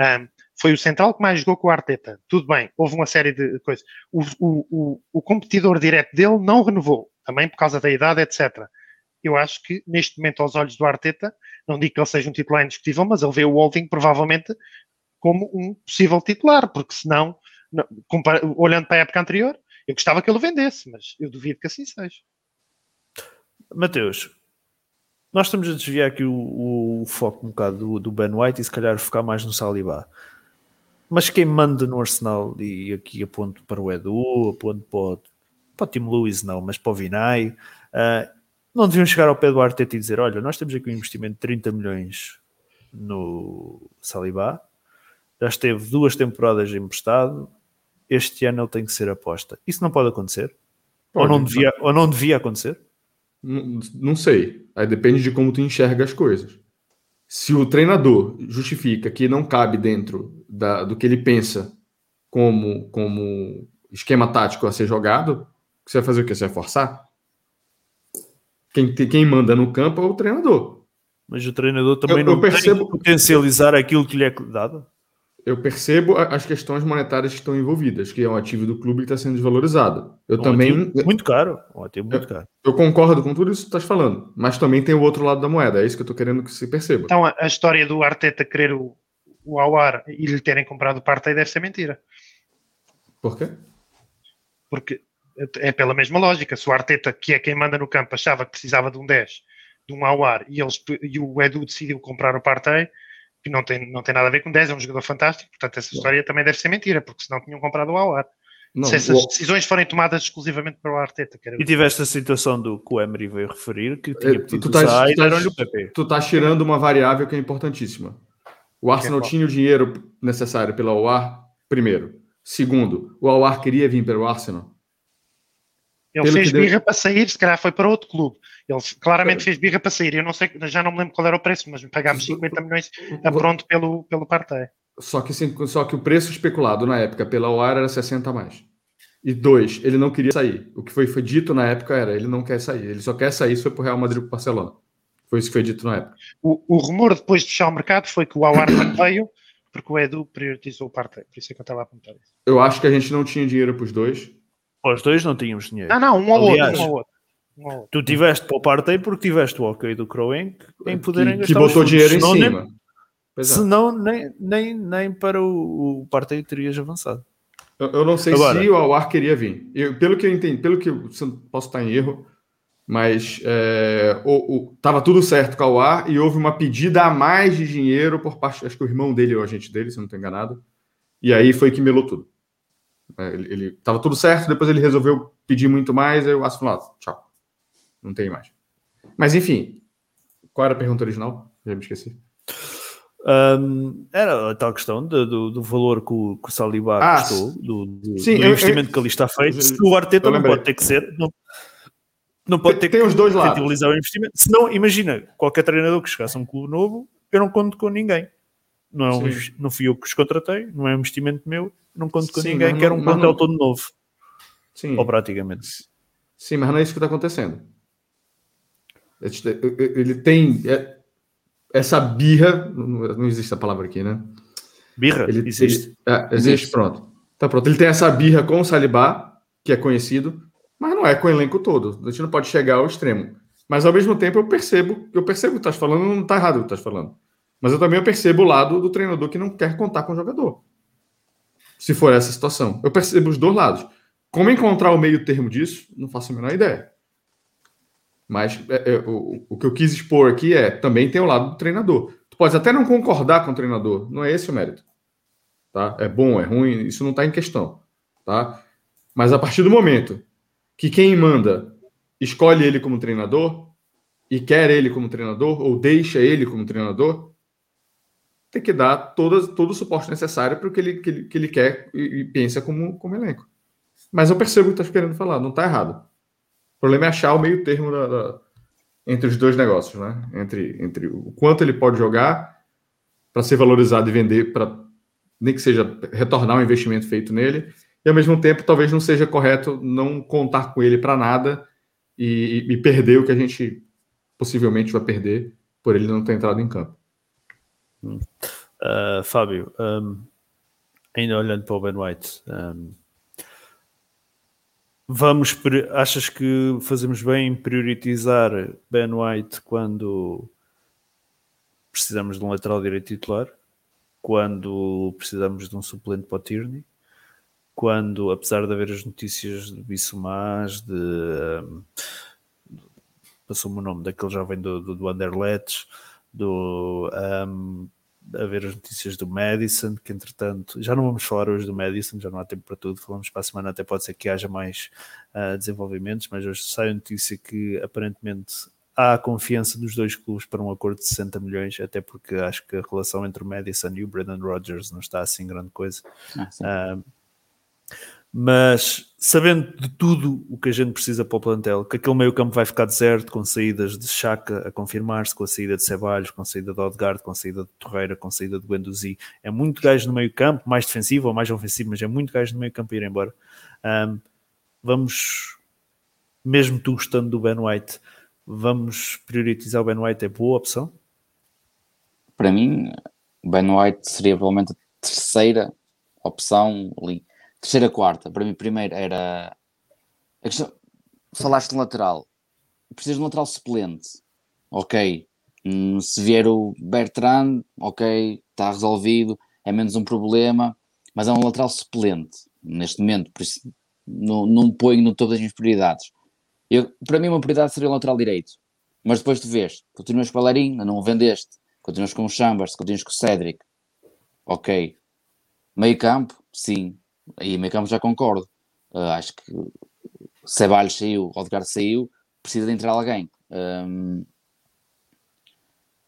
Ah, foi o central que mais jogou com o Arteta. Tudo bem, houve uma série de coisas. O, o, o, o competidor direto dele não renovou, também por causa da idade, etc. Eu acho que, neste momento, aos olhos do Arteta, não digo que ele seja um titular indiscutível, mas ele vê o Holding provavelmente como um possível titular, porque senão, não- olhando para a época anterior, eu gostava que ele o vendesse, mas eu duvido que assim seja. Mateus, nós estamos a desviar aqui o, o foco um bocado do, do Ben White e se calhar focar mais no Saliba. Mas quem manda no Arsenal, e aqui aponto para o Edu, aponto para o, para o Tim Lewis, não, mas para o Vinay, ah, não deviam chegar ao pé do Arteta e dizer: Olha, nós temos aqui um investimento de 30 milhões no Saliba, já esteve duas temporadas emprestado, este ano ele tem que ser aposta. Isso não pode acontecer? Ou Pode, não devia, ou não devia acontecer? Não, não sei. Aí depende de como tu enxerga as coisas. Se o treinador justifica que não cabe dentro da, do que ele pensa como, como esquema tático a ser jogado, você vai fazer o quê? Você vai forçar? Quem, quem manda no campo é o treinador. Mas o treinador também Eu- não eu percebo- tem que potencializar aquilo que lhe é dado. Eu percebo as questões monetárias que estão envolvidas, que é um ativo do clube que está sendo desvalorizado. Eu Um também ativo Muito caro. Um ativo muito caro. eu concordo com tudo isso que estás falando, mas também tem o outro lado da moeda. É isso que eu estou querendo que se perceba. Então a, a história do Arteta querer o, o Awar e lhe terem comprado o Partey deve ser mentira. Por quê? Porque é pela mesma lógica. Se o Arteta, que é quem manda no campo, achava que precisava de um 10, de um Awar, e, eles, e o Edu decidiu comprar o Partey, que não tem, não tem nada a ver com 10, é um jogador fantástico, portanto essa história também deve ser mentira, porque senão tinham comprado o Awar. Não, Se essas decisões forem tomadas exclusivamente para o Arteta, quero E tiveste a situação do que o Emery veio referir, que É, tinha tu pedido estás- tu estás- PP. tu estás tirando uma variável que é importantíssima. O Arsenal qual? tinha o dinheiro necessário pela OAR, primeiro. Segundo, o Awar queria vir para o Arsenal. Ele fez deu- birra para sair, se calhar foi para outro clube. Ele claramente fez birra para sair. Eu não sei, já não me lembro qual era o preço, mas pagámos 50 milhões a pronto pelo, pelo Partey. Só que, sim- só que o preço especulado na época pela OAR era 60 a mais. E dois, ele não queria sair. O que foi, foi dito na época era ele não quer sair. Ele só quer sair se for para o Real Madrid ou para o Barcelona. Foi isso que foi dito na época. O, o rumor depois de fechar o mercado foi que o Awar não <coughs> veio porque o Edu priorizou o Partey. Por isso é que eu estava a apontar isso. Eu acho que a gente não tinha dinheiro para os dois. Os dois não tínhamos dinheiro. Ah, não, um ao outro, Aliás, um ao outro. Um ao outro. Tu tiveste para o Partey porque tiveste o ok do Croen em poderem que, que gastar os botou dinheiro em cima. Nem, Pois é. senão nem, nem, nem para o, o Partey terias avançado. Eu, eu não sei Agora- se o Awar queria vir. Eu, pelo que eu entendi, pelo que eu posso estar em erro, mas é, o, o- tava tudo certo com o Awar e houve uma pedida a mais de dinheiro por parte, acho que o irmão dele ou o agente dele, se eu não estou enganado. E aí foi que melou tudo. É, ele, ele tava tudo certo, depois ele resolveu pedir muito mais, aí o Arsenal falou, tchau. Não tem mais. Mas enfim, qual era a pergunta original? Já me esqueci. Hum, era a tal questão do, do, do valor que o, que o Saliba Ah, custou, do, do- sim, do eu- investimento que ali está feito. eu- Se o Arteta eu não pode ter que ser, não, não pode ter Tem- que os dois lados. o investimento. Senão, imagina, qualquer treinador que chegasse a um clube novo, eu não conto com ninguém. Não, é um, não fui eu que os contratei, não é um investimento meu, não conto com Sim, ninguém, mas que era um não- plantel não- todo novo, Sim. ou praticamente. Sim, mas não é isso que está acontecendo. Ele tem é, essa birra, não não existe a palavra aqui, né? Birra, Ele, existe. ele- é, existe, pronto. Tá pronto. Ele tem essa birra com o Salibá, que é conhecido, mas não é com o elenco todo. A gente não pode chegar ao extremo. Mas ao mesmo tempo eu percebo, eu percebo o que estás falando, não está errado o que estás falando. Mas eu também percebo o lado do treinador que não quer contar com o jogador. Se for essa situação. Eu percebo os dois lados. Como encontrar o meio termo disso, não faço a menor ideia. Mas é, é, o, o que eu quis expor aqui é também tem o lado do treinador. Tu pode até não concordar com o treinador, não é esse o mérito. Tá? É bom, é ruim, isso não está em questão. Tá? Mas a partir do momento que quem manda escolhe ele como treinador e quer ele como treinador ou deixa ele como treinador, tem que dar todas, todo o suporte necessário para o que ele, que ele, que ele quer e, e pensa como, como elenco. Mas eu percebo o que está querendo falar, não está errado. O problema é achar o meio termo da- da- entre os dois negócios, né? Entre, entre o quanto ele pode jogar para ser valorizado e vender, para nem que seja retornar o investimento feito nele, e ao mesmo tempo talvez não seja correto não contar com ele para nada e, e perder o que a gente possivelmente vai perder por ele não ter entrado em campo. Uh, Fábio, um, ainda olhando para o Ben White, um, vamos, achas que fazemos bem em prioritizar Ben White quando precisamos de um lateral direito titular? Quando precisamos de um suplente para o Tierney? Quando, apesar de haver as notícias de Bissumás, de um, passou-me o nome daquele jovem do, do, do Anderlecht, do um, haver as notícias do Madison, que entretanto, já não vamos falar hoje do Madison, já não há tempo para tudo, falamos para a semana, até pode ser que haja mais uh, desenvolvimentos, mas hoje sai a notícia que aparentemente há confiança dos dois clubes para um acordo de 60 milhões, até porque acho que a relação entre o Madison e o Brendan Rodgers não está assim grande coisa. Ah. Uh, mas sabendo de tudo o que a gente precisa para o plantel, que aquele meio campo vai ficar deserto, com saídas de Chaka a confirmar-se, com a saída de Ceballos, com a saída de Odegaard, com a saída de Torreira, com a saída de Guendouzi, é muito gajo no meio campo, mais defensivo ou mais ofensivo, mas é muito gajo no meio campo ir embora. Um, vamos, mesmo tu gostando do Ben White, vamos priorizar o Ben White, é boa opção? Para mim, Ben White seria provavelmente a terceira opção ali. Terceira, quarta. Para mim, primeiro era. A questão... Falaste de lateral. Precisas de um lateral suplente. Ok. Hum, se vier o Bertrand, ok, está resolvido, é menos um problema, mas é um lateral suplente neste momento, por isso não, não ponho no topo das minhas prioridades. Eu, para mim, uma prioridade seria o lateral direito, mas depois tu vês, continuas com o Balleirinho, não o vendeste, continuas com o Chambers, continuas com o Cédric, ok. Meio campo, sim, aí meio campo já concordo. Uh, acho que Ceballos saiu, Odegaard saiu, precisa de entrar alguém. Um,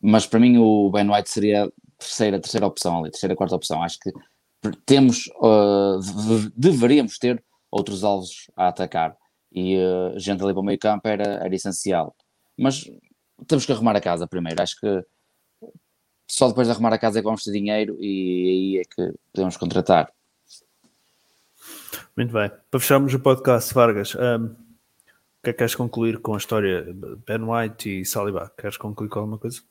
mas para mim o Ben White seria a terceira, terceira opção ali, terceira, quarta opção. Acho que temos, uh, deveríamos ter outros alvos a atacar e uh, gente ali para o meio campo era, era essencial. Mas temos que arrumar a casa primeiro. Acho que só depois de arrumar a casa é que vamos ter dinheiro e aí é que podemos contratar. Muito bem. Para fecharmos o podcast, Vargas, um, o que é que queres concluir com a história Ben White e Saliba? Queres concluir com alguma coisa?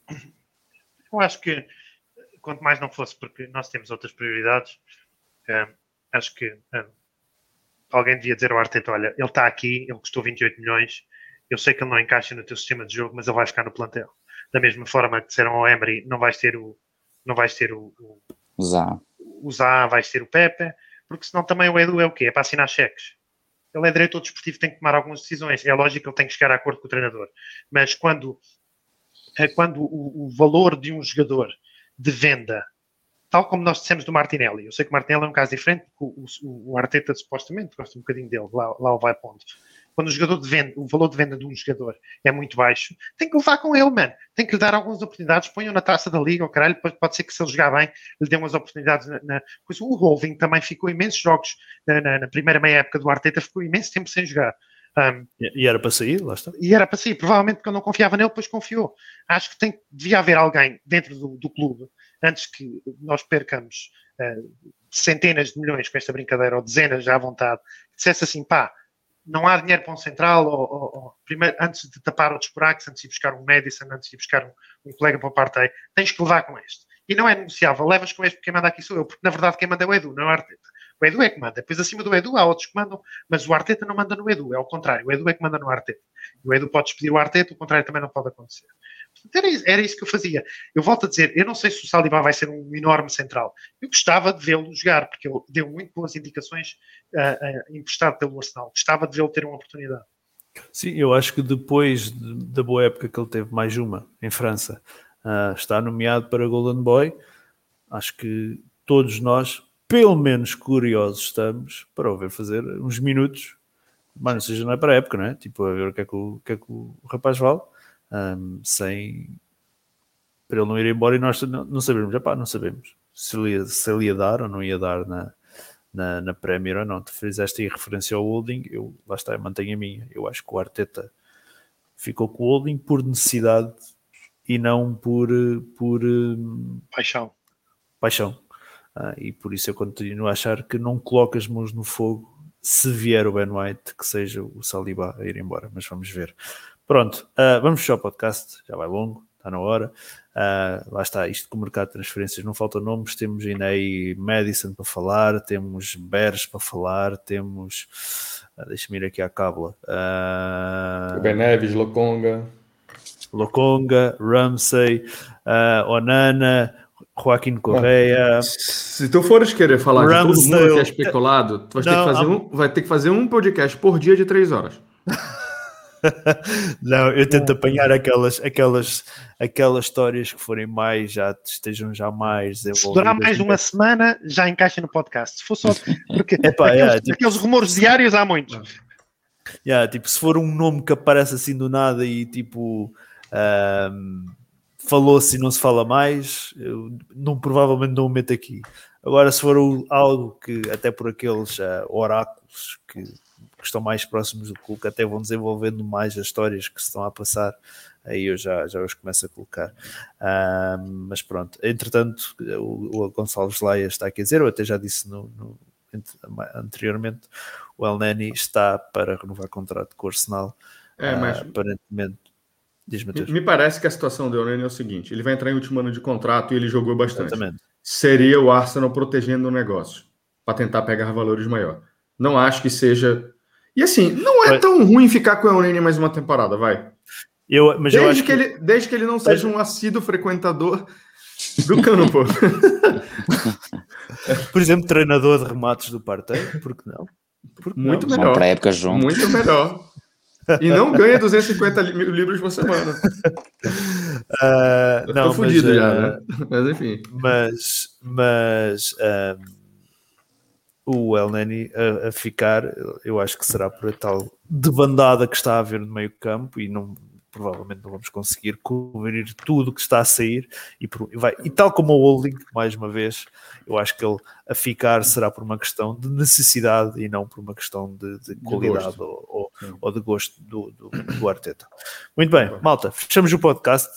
Eu acho que quanto mais não fosse porque nós temos outras prioridades, um, acho que um, alguém devia dizer ao Arteta, olha, ele está aqui, ele custou 28 milhões, eu sei que ele não encaixa no teu sistema de jogo, mas ele vai ficar no plantel. Da mesma forma que disseram ao Emery, não vais ter o não vais ter o, o Zá. O Zá, vais ter o Pepe, porque senão também o Edu é o quê? É para assinar cheques. Ele é diretor desportivo, tem que tomar algumas decisões. É lógico que ele tem que chegar a acordo com o treinador. Mas quando, é quando o, o valor de um jogador de venda, tal como nós dissemos do Martinelli, eu sei que o Martinelli é um caso diferente, porque o, o, o Arteta supostamente gosta um bocadinho dele, lá, lá o vai ponto quando o jogador de venda, o valor de venda de um jogador é muito baixo, tem que levar com ele, mano. Tem que lhe dar algumas oportunidades, ponham na taça da liga, o caralho, pode, pode ser que se ele jogar bem, lhe dê umas oportunidades. Na, na... Pois o Holding também ficou imensos jogos na, na, na, primeira meia época do Arteta, ficou imenso tempo sem jogar. Um, e era para sair, lá está. E era para sair, provavelmente porque eu não confiava nele, depois confiou. Acho que tem, devia haver alguém dentro do, do clube, antes que nós percamos uh, centenas de milhões com esta brincadeira, ou dezenas já à vontade, que dissesse assim, pá, não há dinheiro para um central, ou, ou, ou, primeiro, antes de tapar outros buracos, antes de buscar um Madison, antes de buscar um, um colega para o partei, tens que levar com este. E não é negociável, levas com este porque quem manda aqui sou eu, porque na verdade quem manda é o Edu, não é o Arteta. O Edu é que manda. Depois acima do Edu há outros que mandam, mas o Arteta não manda no Edu, é o contrário. O Edu é que manda no Arteta. O Edu pode despedir o Arteta, o contrário também não pode acontecer. Era era isso que eu fazia. Eu volto a dizer, eu não sei se o Saliba vai ser um enorme central. Eu gostava de vê-lo jogar, porque ele deu muito boas indicações uh, uh, emprestado pelo Arsenal. Gostava de vê-lo ter uma oportunidade. Sim, eu acho que depois de, da boa época que ele teve, mais uma, em França, uh, está nomeado para Golden Boy. Acho que todos nós, pelo menos curiosos, estamos para o ver fazer uns minutos, mas não seja não é para a época, não é? Tipo, a ver o que é que o, que é que o rapaz vale um, sem para ele não ir embora e nós não, não sabemos, Epá, não sabemos se ele, ia, se ele ia dar ou não ia dar na, na, na Premier ou não. Tu fizeste aí referência ao holding, eu lá está, eu mantenho a minha. Eu acho que o Arteta ficou com o holding por necessidade e não por, por paixão. paixão. Ah, e por isso eu continuo a achar que não coloca as mãos no fogo se vier o Ben White, que seja o Saliba a ir embora, mas vamos ver. Pronto, uh, vamos fechar o podcast, já vai longo, está na hora. Uh, lá está, isto com o mercado de transferências não faltam nomes, temos ainda aí Madison para falar, temos Bears para falar, temos. Uh, Deixa-me ir aqui à cábula. Uh, ben Neves, Lokonga. Lokonga, Ramsey, Onana, Joaquim Correia. Se tu fores querer falar Ramsey, de todo mundo que é especulado, tu vai, não, ter que fazer um, vai ter que fazer um podcast por dia de três horas. <laughs> não, eu tento apanhar aquelas, aquelas, aquelas histórias que forem mais, já estejam já mais desenvolvidas. Se durar mais uma semana, já encaixa no podcast. Se for só. Porque <laughs> Epá, aqueles, é, tipo, aqueles rumores diários há muitos. Yeah, tipo, se for um nome que aparece assim do nada e tipo. Um, falou-se e não se fala mais, eu não, provavelmente não o meto aqui. Agora, se for algo que, até por aqueles uh, oráculos que, que, estão mais próximos do clube, que até vão desenvolvendo mais as histórias que se estão a passar, aí eu já, já os começo a colocar. Uh, mas pronto, entretanto, o, o Gonçalves Laia está aqui a dizer, eu até já disse no, no anteriormente, o El Nani está para renovar contrato com o Arsenal. É, mas... Uh, aparentemente me parece que a situação do Eulene é o seguinte: ele vai entrar em último ano de contrato e ele jogou bastante. Exatamente. Seria o Arsenal protegendo o negócio para tentar pegar valores maior. Não acho que seja. E assim, não é tão ruim ficar com o Eulene mais uma temporada, vai. Eu, mas desde, eu acho que, que... Ele, desde que ele não seja um assíduo frequentador do campo. <laughs> Por exemplo, treinador de remates do parteio, por que não? Porque Muito não? melhor. Para época junto. Muito melhor. E não ganha 250 livros por semana. <laughs> Uh, não, fudido mas, já, uh, né? Mas enfim. Mas, mas uh, o El Neni a, a, ficar, eu acho que será por a tal debandada que está a haver no meio campo e não provavelmente não vamos conseguir cobrir tudo que está a sair e, por, e, vai, e tal como o holding, mais uma vez, eu acho que ele a ficar será por uma questão de necessidade e não por uma questão de, de qualidade de ou, ou, ou, de gosto do, do, do Arteta. Muito bem, malta, fechamos o podcast.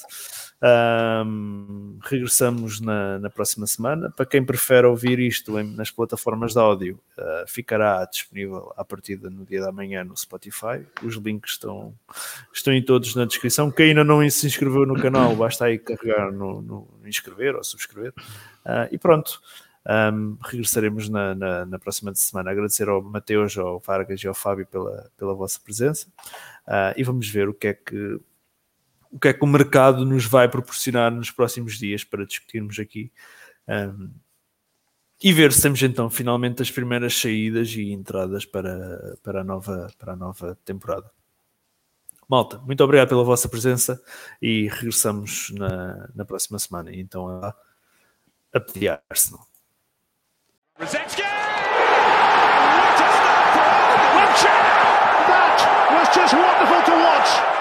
Um, regressamos na, na, próxima semana. Para quem prefere ouvir isto em, nas plataformas de áudio, uh, ficará disponível a partir no dia da manhã no Spotify. Os links estão, estão em todos na descrição. Quem ainda não se inscreveu no canal, basta aí carregar no, no inscrever ou subscrever. Uh, e pronto. Um, regressaremos na, na, na, próxima semana. Agradecer ao Mateus, ao Vargas e ao Fábio pela, pela vossa presença uh, e vamos ver o que é que o que é que o mercado nos vai proporcionar nos próximos dias para discutirmos aqui um, e ver se temos então finalmente as primeiras saídas e entradas para, para, a, nova, para a nova temporada. Malta, muito obrigado pela vossa presença e regressamos na, na próxima semana. Então a, a pedir Arsenal. Rzeczki! What a start for That was just wonderful to watch.